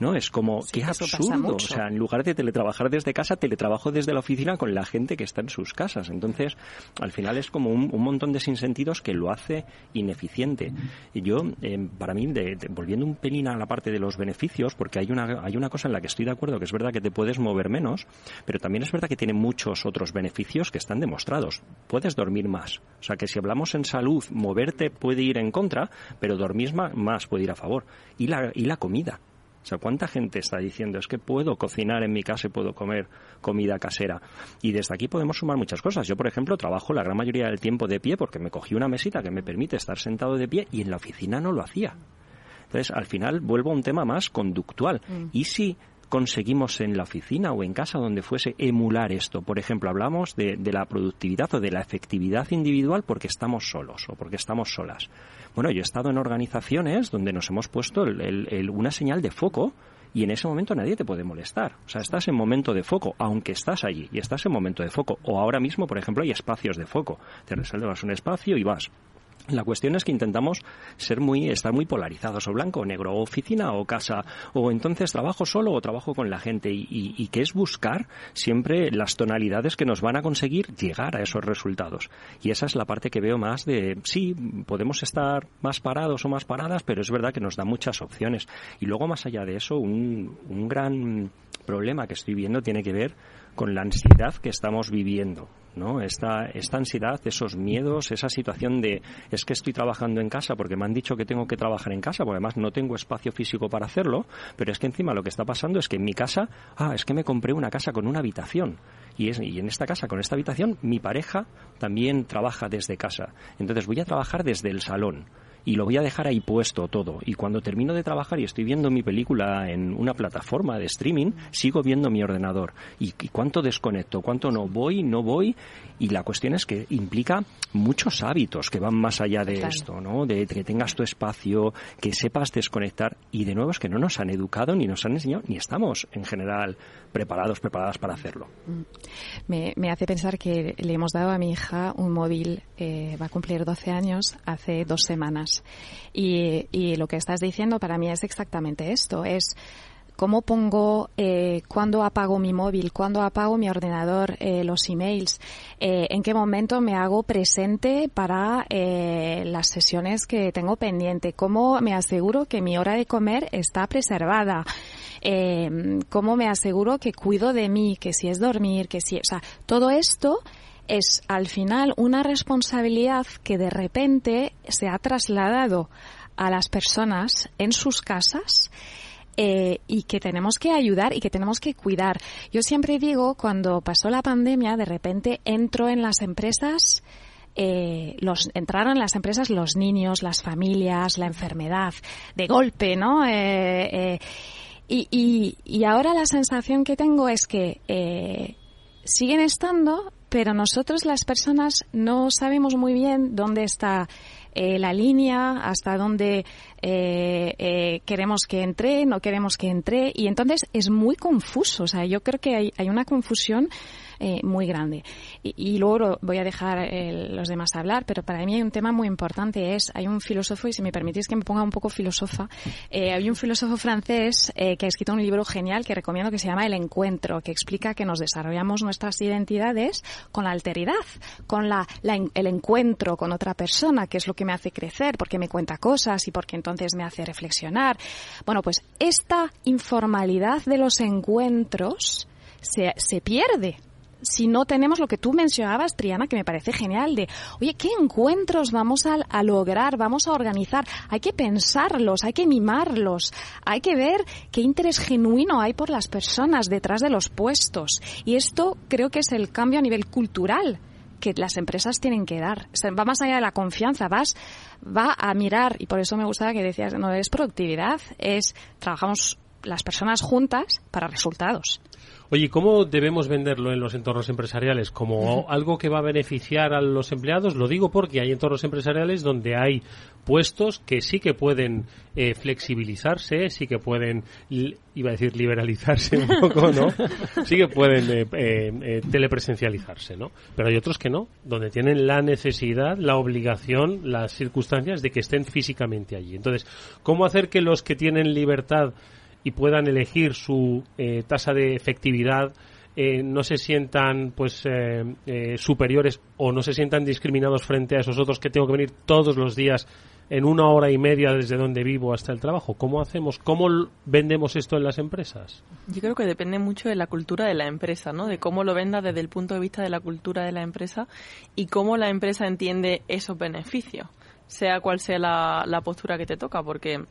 ¿No? Es como, qué absurdo. O sea, en lugar de teletrabajar desde casa, teletrabajo desde la oficina con la gente que está en sus casas. Entonces, al final es como un, montón de sinsentidos que lo hace ineficiente. Y yo, eh, para mí, volviendo un pelín a la parte de los beneficios, porque hay una, hay una cosa en la que estoy de acuerdo, que es verdad que te puedes mover menos, pero también es verdad que tiene muchos otros beneficios que están demostrados. Puedes dormir más. O sea, que si hablamos en salud, moverte puede ir en contra, pero dormir más puede ir a favor. Y la, y la comida. O sea, ¿cuánta gente está diciendo es que puedo cocinar en mi casa y puedo comer comida casera? Y desde aquí podemos sumar muchas cosas. Yo, por ejemplo, trabajo la gran mayoría del tiempo de pie porque me cogí una mesita que me permite estar sentado de pie y en la oficina no lo hacía. Entonces, al final vuelvo a un tema más conductual. Mm. ¿Y si conseguimos en la oficina o en casa donde fuese emular esto. Por ejemplo, hablamos de, la productividad o de la efectividad individual porque estamos solos o porque estamos solas. Bueno, yo he estado en organizaciones donde nos hemos puesto una señal de foco y en ese momento nadie te puede molestar. O sea, estás en momento de foco, aunque estás allí y estás en momento de foco. O ahora mismo, por ejemplo, hay espacios de foco. Te reservas un espacio y vas. La cuestión es que intentamos ser muy, estar muy polarizados, o blanco o negro, o oficina o casa, o entonces trabajo solo o trabajo con la gente, y, y, que es buscar siempre las tonalidades que nos van a conseguir llegar a esos resultados. Y esa es la parte que veo más de, sí, podemos estar más parados o más paradas, pero es verdad que nos da muchas opciones. Y luego, más allá de eso, un, un gran problema que estoy viendo tiene que ver con la ansiedad que estamos viviendo. ¿no? Esta, esta ansiedad, esos miedos, esa situación de es que estoy trabajando en casa porque me han dicho que tengo que trabajar en casa, porque además no tengo espacio físico para hacerlo, pero es que encima lo que está pasando es que en mi casa, ah, es que me compré una casa con una habitación. Y, es, y en esta casa, con esta habitación, mi pareja también trabaja desde casa. Entonces voy a trabajar desde el salón y lo voy a dejar ahí puesto todo. Y cuando termino de trabajar y estoy viendo mi película en una plataforma de streaming, sigo viendo mi ordenador. ¿Y, cuánto desconecto? ¿Cuánto no voy? ¿No voy? Y la cuestión es que implica muchos hábitos que van más allá de esto, ¿no? De que tengas tu espacio, que sepas desconectar. Y de nuevo es que no nos han educado, ni nos han enseñado, ni estamos en general preparados, preparadas para hacerlo. Mm. Me, me hace pensar que le hemos dado a mi hija un móvil, eh, va a cumplir 12 años, hace dos semanas. Y, y lo que estás diciendo para mí es exactamente esto, es cómo pongo, eh, cuándo apago mi móvil, cuándo apago mi ordenador, eh, los emails, eh, en qué momento me hago presente para eh, las sesiones que tengo pendiente, cómo me aseguro que mi hora de comer está preservada. Eh, cómo me aseguro que cuido de mí, que si es dormir, que si, o sea, todo esto es al final una responsabilidad que de repente se ha trasladado a las personas en sus casas eh, y que tenemos que ayudar y que tenemos que cuidar. Yo siempre digo, cuando pasó la pandemia, de repente entro en las empresas, eh, los, entraron en las empresas los niños, las familias, la enfermedad, de golpe, ¿no? Eh, y, y, y, ahora la sensación que tengo es que siguen estando, pero nosotros las personas no sabemos muy bien dónde está eh, la línea, hasta dónde eh, eh, queremos que entre, no queremos que entre, y entonces es muy confuso. O sea, yo creo que hay, una confusión muy grande. Y, luego voy a dejar los demás hablar, pero para mí hay un tema muy importante. Es, hay un filósofo, y si me permitís que me ponga un poco filósofa, eh, hay un filósofo francés que ha escrito un libro genial que recomiendo que se llama El Encuentro, que explica que nos desarrollamos nuestras identidades con la alteridad, con la, el encuentro con otra persona, que es lo que me hace crecer, porque me cuenta cosas y porque entonces me hace reflexionar. Bueno, pues esta informalidad de los encuentros se, se pierde si no tenemos lo que tú mencionabas, Triana, que me parece genial, de, oye, ¿qué encuentros vamos a, a, lograr, vamos a organizar? Hay que pensarlos, hay que mimarlos, hay que ver qué interés genuino hay por las personas detrás de los puestos. Y esto creo que es el cambio a nivel cultural que las empresas tienen que dar. Va más allá de la confianza, vas, va a mirar, y por eso me gustaba que decías, no es productividad, es trabajamos las personas juntas para resultados. Oye, ¿cómo debemos venderlo en los entornos empresariales? ¿Como algo que va a beneficiar a los empleados? Lo digo porque hay entornos empresariales donde hay puestos que sí que pueden eh, flexibilizarse, sí que pueden, iba a decir liberalizarse un poco, ¿no? Sí que pueden eh, eh, telepresencializarse, ¿no? Pero hay otros que no, donde tienen la necesidad, la obligación, las circunstancias de que estén físicamente allí. Entonces, ¿cómo hacer que los que tienen libertad y puedan elegir su eh, tasa de efectividad, eh, no se sientan pues eh, superiores o no se sientan discriminados frente a esos otros que tengo que venir todos los días en una hora y media desde donde vivo hasta el trabajo. ¿Cómo hacemos? ¿Cómo vendemos esto en las empresas? Yo creo que depende mucho de la cultura de la empresa, ¿no? De cómo lo venda desde el punto de vista de la cultura de la empresa y cómo la empresa entiende esos beneficios, sea cual sea la, la postura que te toca, porque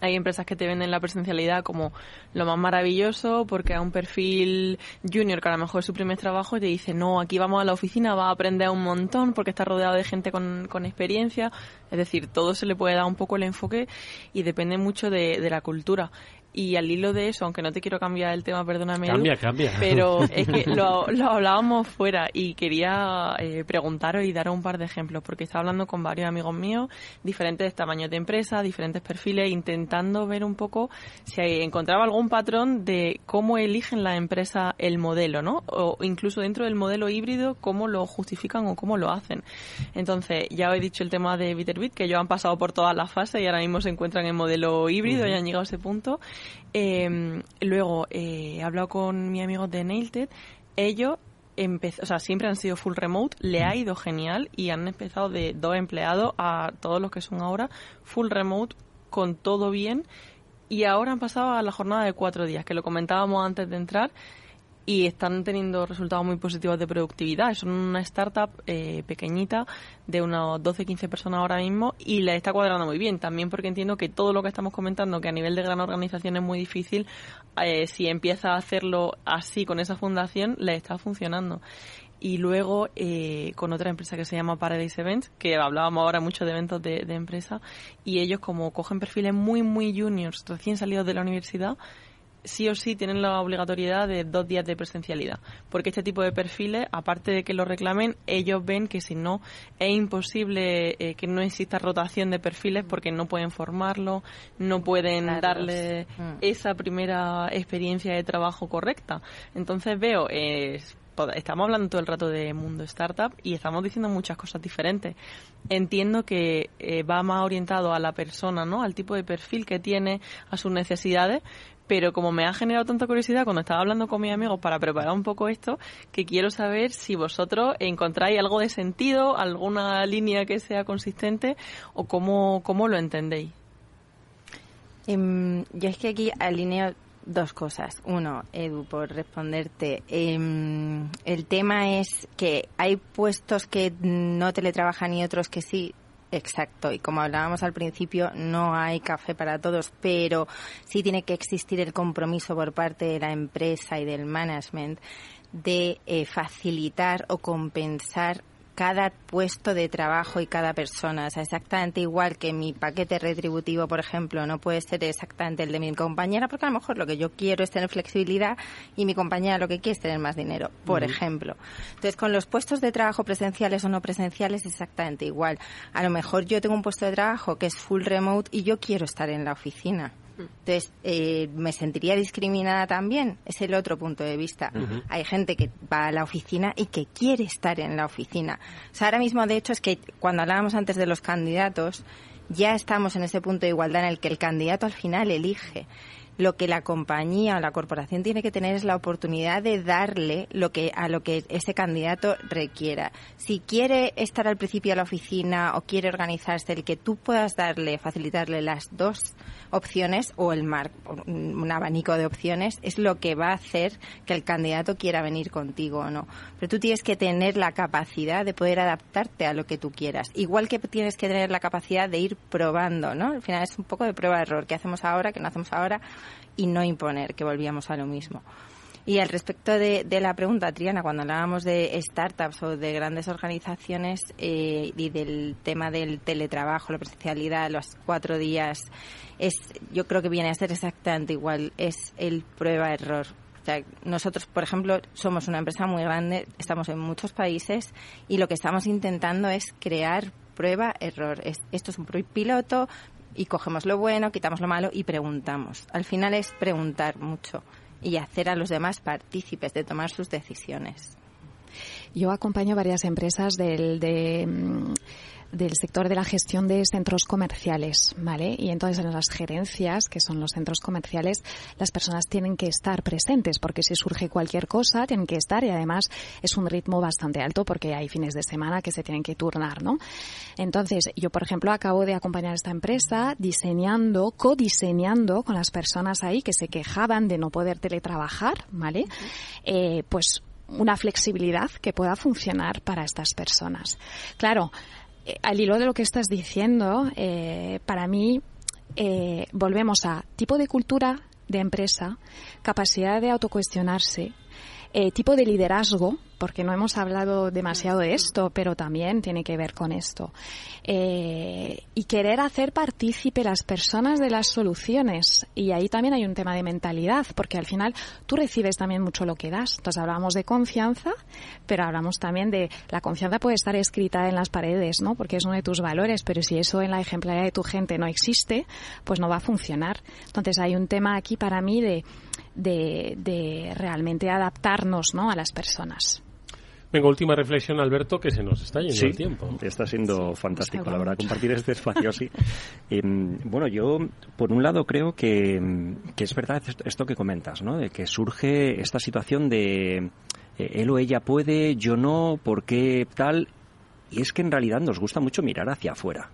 hay empresas que te venden la presencialidad como lo más maravilloso porque a un perfil junior que a lo mejor es su primer trabajo te dice, no, aquí vamos a la oficina, va a aprender un montón porque está rodeado de gente con, con experiencia. Es decir, todo se le puede dar un poco el enfoque y depende mucho de, de la cultura. Y al hilo de eso, aunque no te quiero cambiar el tema, perdóname. Cambia, cambia. Pero es que lo, lo hablábamos fuera y quería eh, preguntaros y daros un par de ejemplos, porque estaba hablando con varios amigos míos, diferentes tamaños de empresa, diferentes perfiles, intentando ver un poco si encontraba algún patrón de cómo eligen la empresa el modelo, ¿no? O incluso dentro del modelo híbrido, cómo lo justifican o cómo lo hacen. Entonces, ya os he dicho el tema de Bitterbit, que ellos han pasado por todas las fases y ahora mismo se encuentran en modelo híbrido y han llegado a ese punto. Eh, luego eh, he hablado con mi amigo de Nailted. Ellos o sea, siempre han sido full remote, le ha ido genial y han empezado de dos empleados a todos los que son ahora full remote con todo bien y ahora han pasado a la jornada de cuatro días, que lo comentábamos antes de entrar y están teniendo resultados muy positivos de productividad. Es una startup eh, pequeñita de unos 12-15 personas ahora mismo y le está cuadrando muy bien. También porque entiendo que todo lo que estamos comentando, que a nivel de gran organización es muy difícil, eh, si empieza a hacerlo así con esa fundación, le está funcionando y luego eh, con otra empresa que se llama Paradise Events, que hablábamos ahora mucho de eventos de, de, empresa, y ellos como cogen perfiles muy, muy juniors, recién salidos de la universidad, sí o sí tienen la obligatoriedad de dos días de presencialidad, porque este tipo de perfiles, aparte de que lo reclamen, ellos ven que si no es imposible eh, que no exista rotación de perfiles porque no pueden formarlo, no pueden darle mm. esa primera experiencia de trabajo correcta. Entonces veo, eh, estamos hablando todo el rato de mundo startup y estamos diciendo muchas cosas diferentes. Entiendo que eh, va más orientado a la persona, ¿no? Al tipo de perfil que tiene, a sus necesidades, pero como me ha generado tanta curiosidad cuando estaba hablando con mis amigos para preparar un poco esto, que quiero saber si vosotros encontráis algo de sentido, alguna línea que sea consistente o cómo, cómo lo entendéis. Um, yo es que aquí alineo dos cosas. Uno, Edu, por responderte. Eh, el tema es que hay puestos que no teletrabajan y otros que sí. Exacto, y como hablábamos al principio, no hay café para todos, pero sí tiene que existir el compromiso por parte de la empresa y del management de eh, facilitar o compensar cada puesto de trabajo y cada persona. O sea, exactamente igual que mi paquete retributivo, por ejemplo, no puede ser exactamente el de mi compañera, porque a lo mejor lo que yo quiero es tener flexibilidad y mi compañera lo que quiere es tener más dinero, por ejemplo. Entonces, con los puestos de trabajo presenciales o no presenciales, exactamente igual. A lo mejor yo tengo un puesto de trabajo que es full remote y yo quiero estar en la oficina. Entonces, eh, ¿me sentiría discriminada también? Es el otro punto de vista. Hay gente que va a la oficina y que quiere estar en la oficina. O sea, ahora mismo, de hecho, es que cuando hablábamos antes de los candidatos, ya estamos en ese punto de igualdad en el que el candidato al final elige. Lo que la compañía o la corporación tiene que tener es la oportunidad de darle lo que a lo que ese candidato requiera. Si quiere estar al principio a la oficina o quiere organizarse, el que tú puedas darle, facilitarle las dos opciones o el mar, un abanico de opciones es lo que va a hacer que el candidato quiera venir contigo o no. Pero tú tienes que tener la capacidad de poder adaptarte a lo que tú quieras. Igual que tienes que tener la capacidad de ir probando, ¿no? Al final es un poco de prueba-error. ¿Qué hacemos ahora? ¿Qué no hacemos ahora? Y no imponer, que volvíamos a lo mismo. Y al respecto de, la pregunta, Triana, cuando hablábamos de startups o de grandes organizaciones eh, y del tema del teletrabajo, la presencialidad, los cuatro días, es, yo creo que viene a ser exactamente igual. Es el prueba-error. Nosotros, por ejemplo, somos una empresa muy grande, estamos en muchos países y lo que estamos intentando es crear prueba-error. Esto es un piloto y cogemos lo bueno, quitamos lo malo y preguntamos. Al final es preguntar mucho y hacer a los demás partícipes de tomar sus decisiones. Yo acompaño varias empresas del, de, mm, del sector de la gestión de centros comerciales, ¿vale? Y entonces en las gerencias, que son los centros comerciales, las personas tienen que estar presentes porque si surge cualquier cosa tienen que estar y además es un ritmo bastante alto porque hay fines de semana que se tienen que turnar, ¿no? Entonces, yo por ejemplo acabo de acompañar a esta empresa diseñando, codiseñando con las personas ahí que se quejaban de no poder teletrabajar, ¿vale? Eh, pues una flexibilidad que pueda funcionar para estas personas. Claro, al hilo de lo que estás diciendo, eh, para mí eh, volvemos a tipo de cultura de empresa, capacidad de autocuestionarse, tipo de liderazgo, porque no hemos hablado demasiado de esto, pero también tiene que ver con esto. Eh, y querer hacer partícipe las personas de las soluciones. Y ahí también hay un tema de mentalidad, porque al final tú recibes también mucho lo que das. Entonces hablamos de confianza, pero hablamos también de la confianza puede estar escrita en las paredes, ¿no? Porque es uno de tus valores, pero si eso en la ejemplaridad de tu gente no existe, pues no va a funcionar. Entonces hay un tema aquí para mí de, de, realmente adaptarnos, ¿no? A las personas. Venga, última reflexión, Alberto, que se nos está yendo el tiempo. Está siendo fantástico, la verdad, compartir este espacio así. Em, bueno, yo, por un lado, creo que, que, es verdad esto que comentas, ¿no? De que surge esta situación de eh, él o ella puede, yo no, ¿por qué tal? Y es que en realidad nos gusta mucho mirar hacia afuera.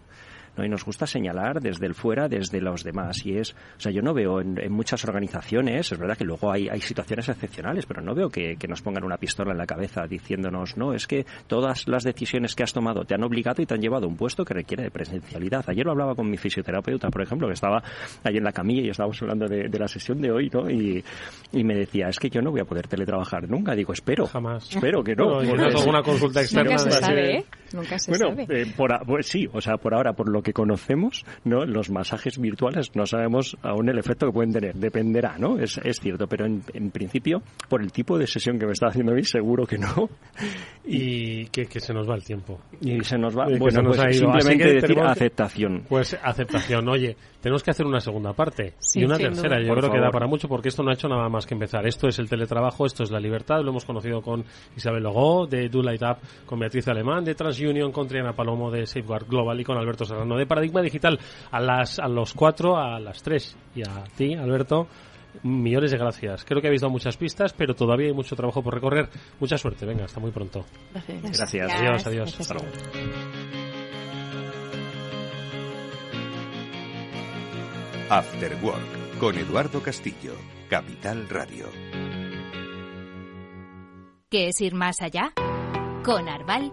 ¿No? Y nos gusta señalar desde el fuera, desde los demás. Y es, o sea, yo no veo en, muchas organizaciones, es verdad que luego hay, hay situaciones excepcionales, pero no veo que, nos pongan una pistola en la cabeza diciéndonos, no, es que todas las decisiones que has tomado te han obligado y te han llevado a un puesto que requiere de presencialidad. Ayer lo hablaba con mi fisioterapeuta, por ejemplo, que estaba ahí en la camilla y estábamos hablando de, la sesión de hoy, ¿no? Y, me decía, es que yo no voy a poder teletrabajar nunca. Digo, espero. Jamás. Espero que no. no consulta externa. Nunca se sabe, ¿eh? Nunca se bueno, sabe. Eh, por, pues sí, o sea, por ahora, por lo que conocemos, ¿no? Los masajes virtuales no sabemos aún el efecto que pueden tener. Dependerá, ¿no? Es, es cierto, pero en, en, principio, por el tipo de sesión que me está haciendo a mí, seguro que no. Y, que, que, se nos va el tiempo. Y se nos va, bueno, pues simplemente decir aceptación. Pues aceptación. Oye, tenemos que hacer una segunda parte y una tercera. Yo creo que da para mucho porque esto no ha hecho nada más que empezar. Esto es el teletrabajo, esto es la libertad. Lo hemos conocido con Isabel Logó de Do Light Up, con Beatriz Alemán de TransUnion, con Triana Palomo de Safeguard Global y con Alberto Serrano de Paradigma Digital a las a los cuatro, a las tres y a ti, Alberto. Millones de gracias. Creo que habéis dado muchas pistas, pero todavía hay mucho trabajo por recorrer. Mucha suerte. Venga, hasta muy pronto. Gracias. gracias. Adiós, adiós. Hasta luego. After Work con Eduardo Castillo, Capital Radio. ¿Qué es ir más allá? Con Arval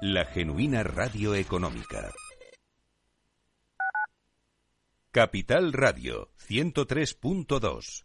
la genuina radio económica. Capital Radio 103.2